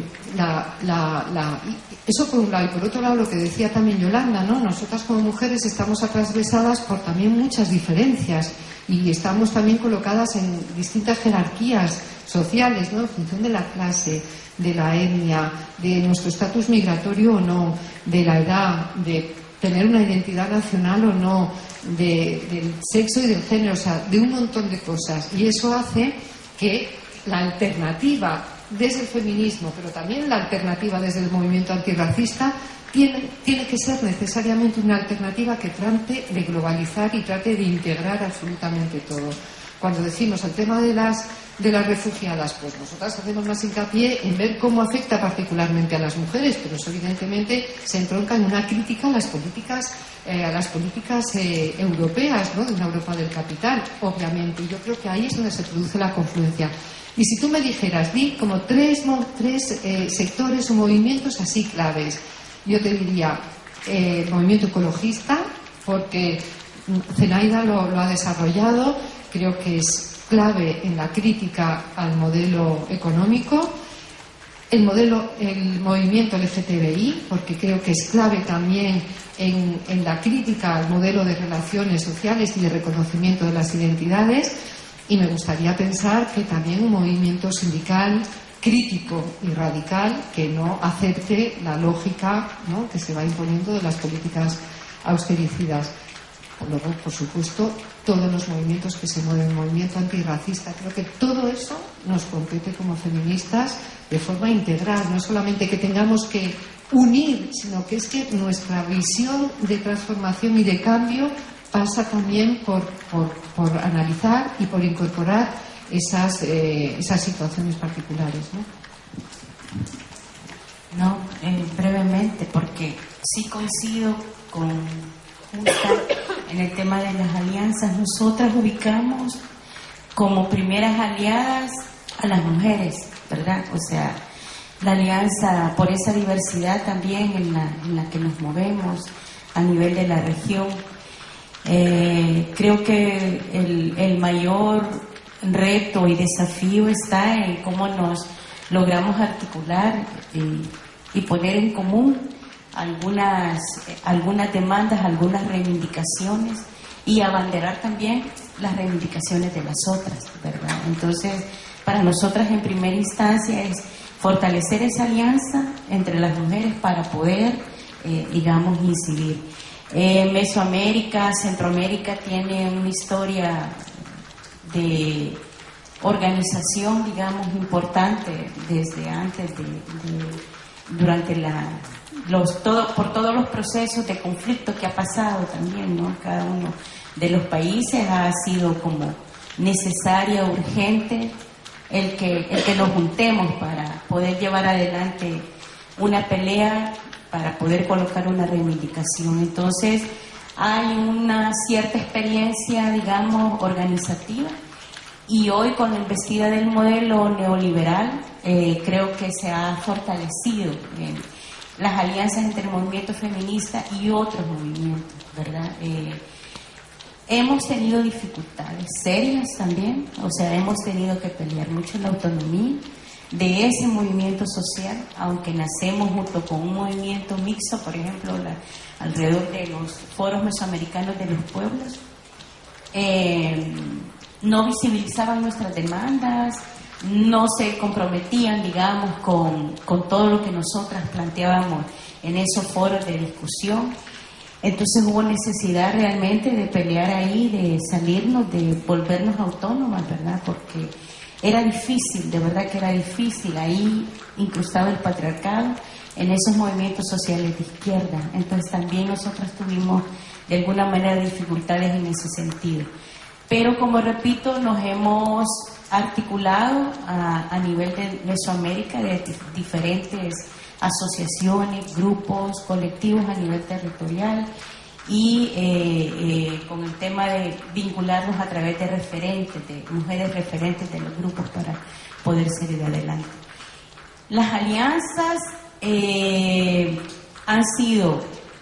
eso por un lado y por otro lado lo que decía también Yolanda, ¿no? Nosotras como mujeres estamos atravesadas por también muchas diferencias y estamos también colocadas en distintas jerarquías sociales, ¿no? En función de la clase, de la etnia, de nuestro estatus migratorio o no, de la edad, de tener una identidad nacional o no, del sexo y del género, o sea, de un montón de cosas. Y eso hace que la alternativa desde el feminismo, pero también la alternativa desde el movimiento antirracista, tiene, tiene, que ser necesariamente una alternativa que trate de globalizar y trate de integrar absolutamente todo. Cuando decimos el tema de las, de las refugiadas, pues nosotras hacemos más hincapié en ver cómo afecta particularmente a las mujeres, pero eso evidentemente se entronca en una crítica a las políticas, eh, a las políticas eh, europeas, ¿no? de una Europa del capital, obviamente. Y yo creo que ahí es donde se produce la confluencia. Y si tú me dijeras, di como tres, tres eh, sectores o movimientos así claves, yo te diría eh, movimiento ecologista, porque Zenaida lo ha desarrollado, creo que es clave en la crítica al modelo económico, el modelo, el movimiento LGTBI, porque creo que es clave también en, en, la crítica al modelo de relaciones sociales y de reconocimiento de las identidades, y me gustaría pensar que también un movimiento sindical crítico y radical que no acepte la lógica que se va imponiendo de las políticas austericidas. Luego, por supuesto, todos los movimientos que se mueven, movimiento antirracista, creo que todo eso nos compete como feministas de forma integral, no solamente que tengamos que unir, sino que es que nuestra visión de transformación y de cambio pasa también por, por, analizar y por incorporar esas, eh, esas situaciones particulares. No, no eh, brevemente, porque sí coincido con En el tema de las alianzas. Nosotras ubicamos como primeras aliadas a las mujeres, ¿verdad? O sea, la alianza por esa diversidad también en la, en la que nos movemos a nivel de la región eh, creo que el, mayor reto y desafío está en cómo nos logramos articular y, y poner en común algunas, algunas demandas, algunas reivindicaciones y abanderar también las reivindicaciones de las otras, ¿verdad? Entonces, para nosotras en primera instancia es fortalecer esa alianza entre las mujeres para poder, eh, digamos, incidir. Eh, Mesoamérica, Centroamérica tiene una historia de organización, digamos, importante desde antes de, durante la los todo por todos los procesos de conflicto que ha pasado también, ¿no? Cada uno de los países ha sido como necesaria, urgente el que el que nos juntemos para poder llevar adelante una pelea para poder colocar una reivindicación. Entonces, hay una cierta experiencia, digamos, organizativa y hoy con la investida del modelo neoliberal eh, creo que se ha fortalecido las alianzas entre el movimiento feminista y otros movimientos, ¿verdad? Eh, hemos tenido dificultades serias también, o sea, hemos tenido que pelear mucho la autonomía de ese movimiento social, aunque nacemos junto con un movimiento mixto, por ejemplo, alrededor de los foros mesoamericanos de los pueblos. Eh, no visibilizaban nuestras demandas, no se comprometían, digamos, con, todo lo que nosotras planteábamos en esos foros de discusión. Entonces hubo necesidad realmente de pelear ahí, de salirnos, de volvernos autónomas, ¿verdad? Porque era difícil, de verdad que era difícil. Ahí incrustado el patriarcado en esos movimientos sociales de izquierda. Entonces también nosotras tuvimos de alguna manera dificultades en ese sentido. Pero como repito, nos hemos articulado a, nivel de Mesoamérica de diferentes asociaciones, grupos, colectivos a nivel territorial y eh, eh, con el tema de vincularnos a través de referentes, de mujeres referentes de los grupos para poder seguir adelante. Las alianzas eh, han sido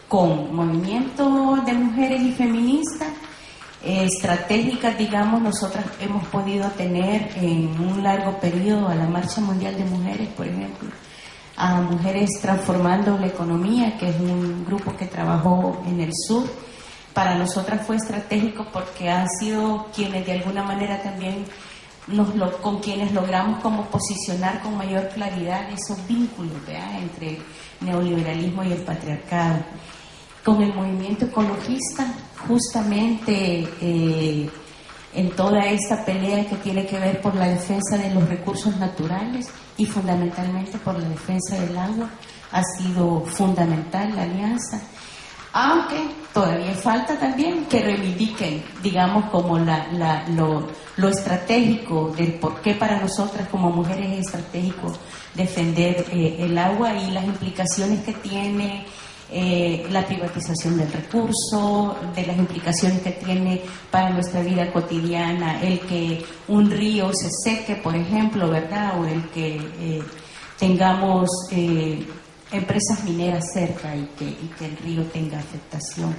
con movimientos de mujeres y feministas, estratégicas, digamos, nosotras hemos podido tener en un largo periodo a la Marcha Mundial de Mujeres, por ejemplo, a Mujeres Transformando la Economía, que es un grupo que trabajó en el sur. Para nosotras fue estratégico porque han sido quienes de alguna manera también nos con quienes logramos como posicionar con mayor claridad esos vínculos entre neoliberalismo y el patriarcado con el movimiento ecologista, justamente eh, en toda esta pelea que tiene que ver por la defensa de los recursos naturales y fundamentalmente por la defensa del agua, ha sido fundamental la alianza. Aunque todavía falta también que reivindiquen, digamos, como la, lo, estratégico del por qué para nosotras como mujeres es estratégico defender eh, el agua y las implicaciones que tiene eh, la privatización del recurso, de las implicaciones que tiene para nuestra vida cotidiana, el que un río se seque, por ejemplo, ¿verdad? O el que eh, tengamos eh, empresas mineras cerca y que, el río tenga afectación.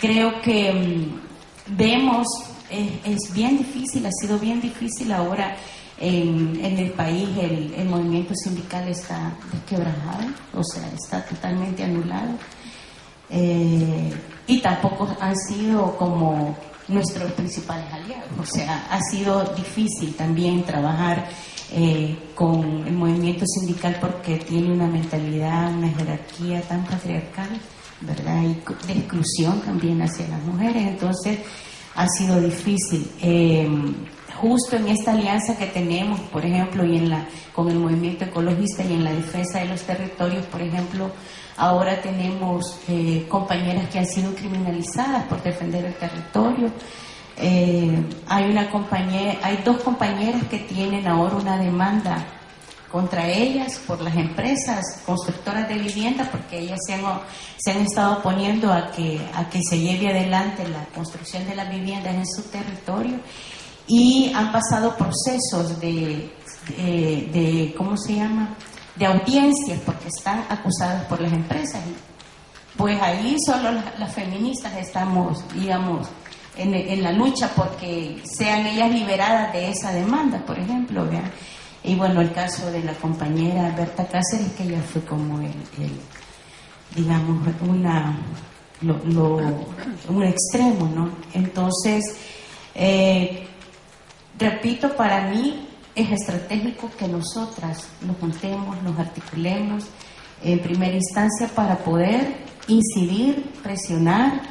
creo que mm, vemos, es bien difícil, ha sido bien difícil ahora en, el país el, movimiento sindical está desquebrajado, o sea, está totalmente anulado. Eh, y tampoco han sido como nuestros principales aliados, o sea, ha sido difícil también trabajar eh, con el movimiento sindical porque tiene una mentalidad, una jerarquía tan patriarcal, ¿verdad? Y de exclusión también hacia las mujeres, entonces ha sido difícil. Eh, justo en esta alianza que tenemos, por ejemplo, y en la, con el movimiento ecologista y en la defensa de los territorios, por ejemplo, ahora tenemos eh, compañeras que han sido criminalizadas por defender el territorio. Eh, hay, una compañera, hay dos compañeras que tienen ahora una demanda contra ellas por las empresas constructoras de vivienda porque ellas se han, estado oponiendo a que, a que se lleve adelante la construcción de las viviendas en su territorio y han pasado procesos de, de, ¿cómo se llama?, de audiencias porque están acusadas por las empresas. Pues ahí solo las, feministas estamos, digamos, en, la lucha porque sean ellas liberadas de esa demanda, por ejemplo. Y bueno, el caso de la compañera Berta Cáceres, que ella fue como el, digamos, una, lo- un extremo, ¿no? Entonces, eh, repito, para mí es estratégico que nosotras nos juntemos, nos articulemos en primera instancia para poder incidir, presionar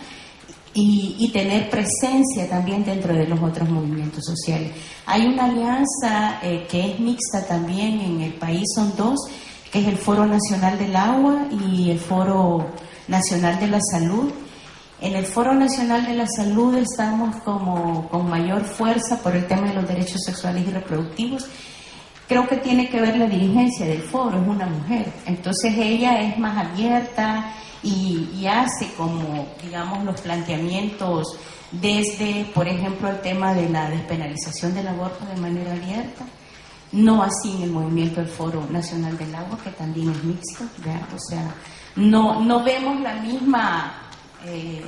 y, tener presencia también dentro de los otros movimientos sociales. Hay una alianza eh, que es mixta también en el país, son dos, que es el Foro Nacional del Agua y el Foro Nacional de la Salud. En el Foro Nacional de la Salud estamos como con mayor fuerza por el tema de los derechos sexuales y reproductivos. Creo que tiene que ver la dirigencia del foro, es una mujer. Entonces ella es más abierta y, hace como, digamos, los planteamientos desde, por ejemplo, el tema de la despenalización del aborto de manera abierta. No así en el movimiento del Foro Nacional del Agua, que también es mixto, ¿verdad? o sea, no, no vemos la misma, eh,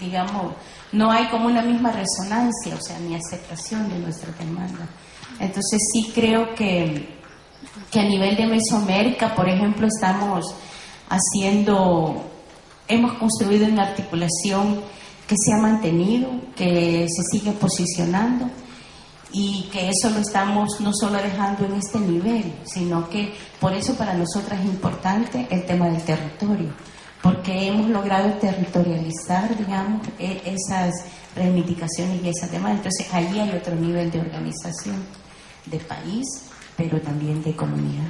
digamos, no hay como una misma resonancia, o sea, ni aceptación de nuestra demanda. Entonces sí creo que, que a nivel de Mesoamérica, por ejemplo, estamos haciendo, hemos construido una articulación que se ha mantenido, que se sigue posicionando y que eso lo estamos no solo dejando en este nivel, sino que por eso para nosotras es importante el tema del territorio, porque hemos logrado territorializar, digamos, e- esas reivindicaciones y esas demandas. Entonces ahí hay otro nivel de organización de país, pero también de comunidad.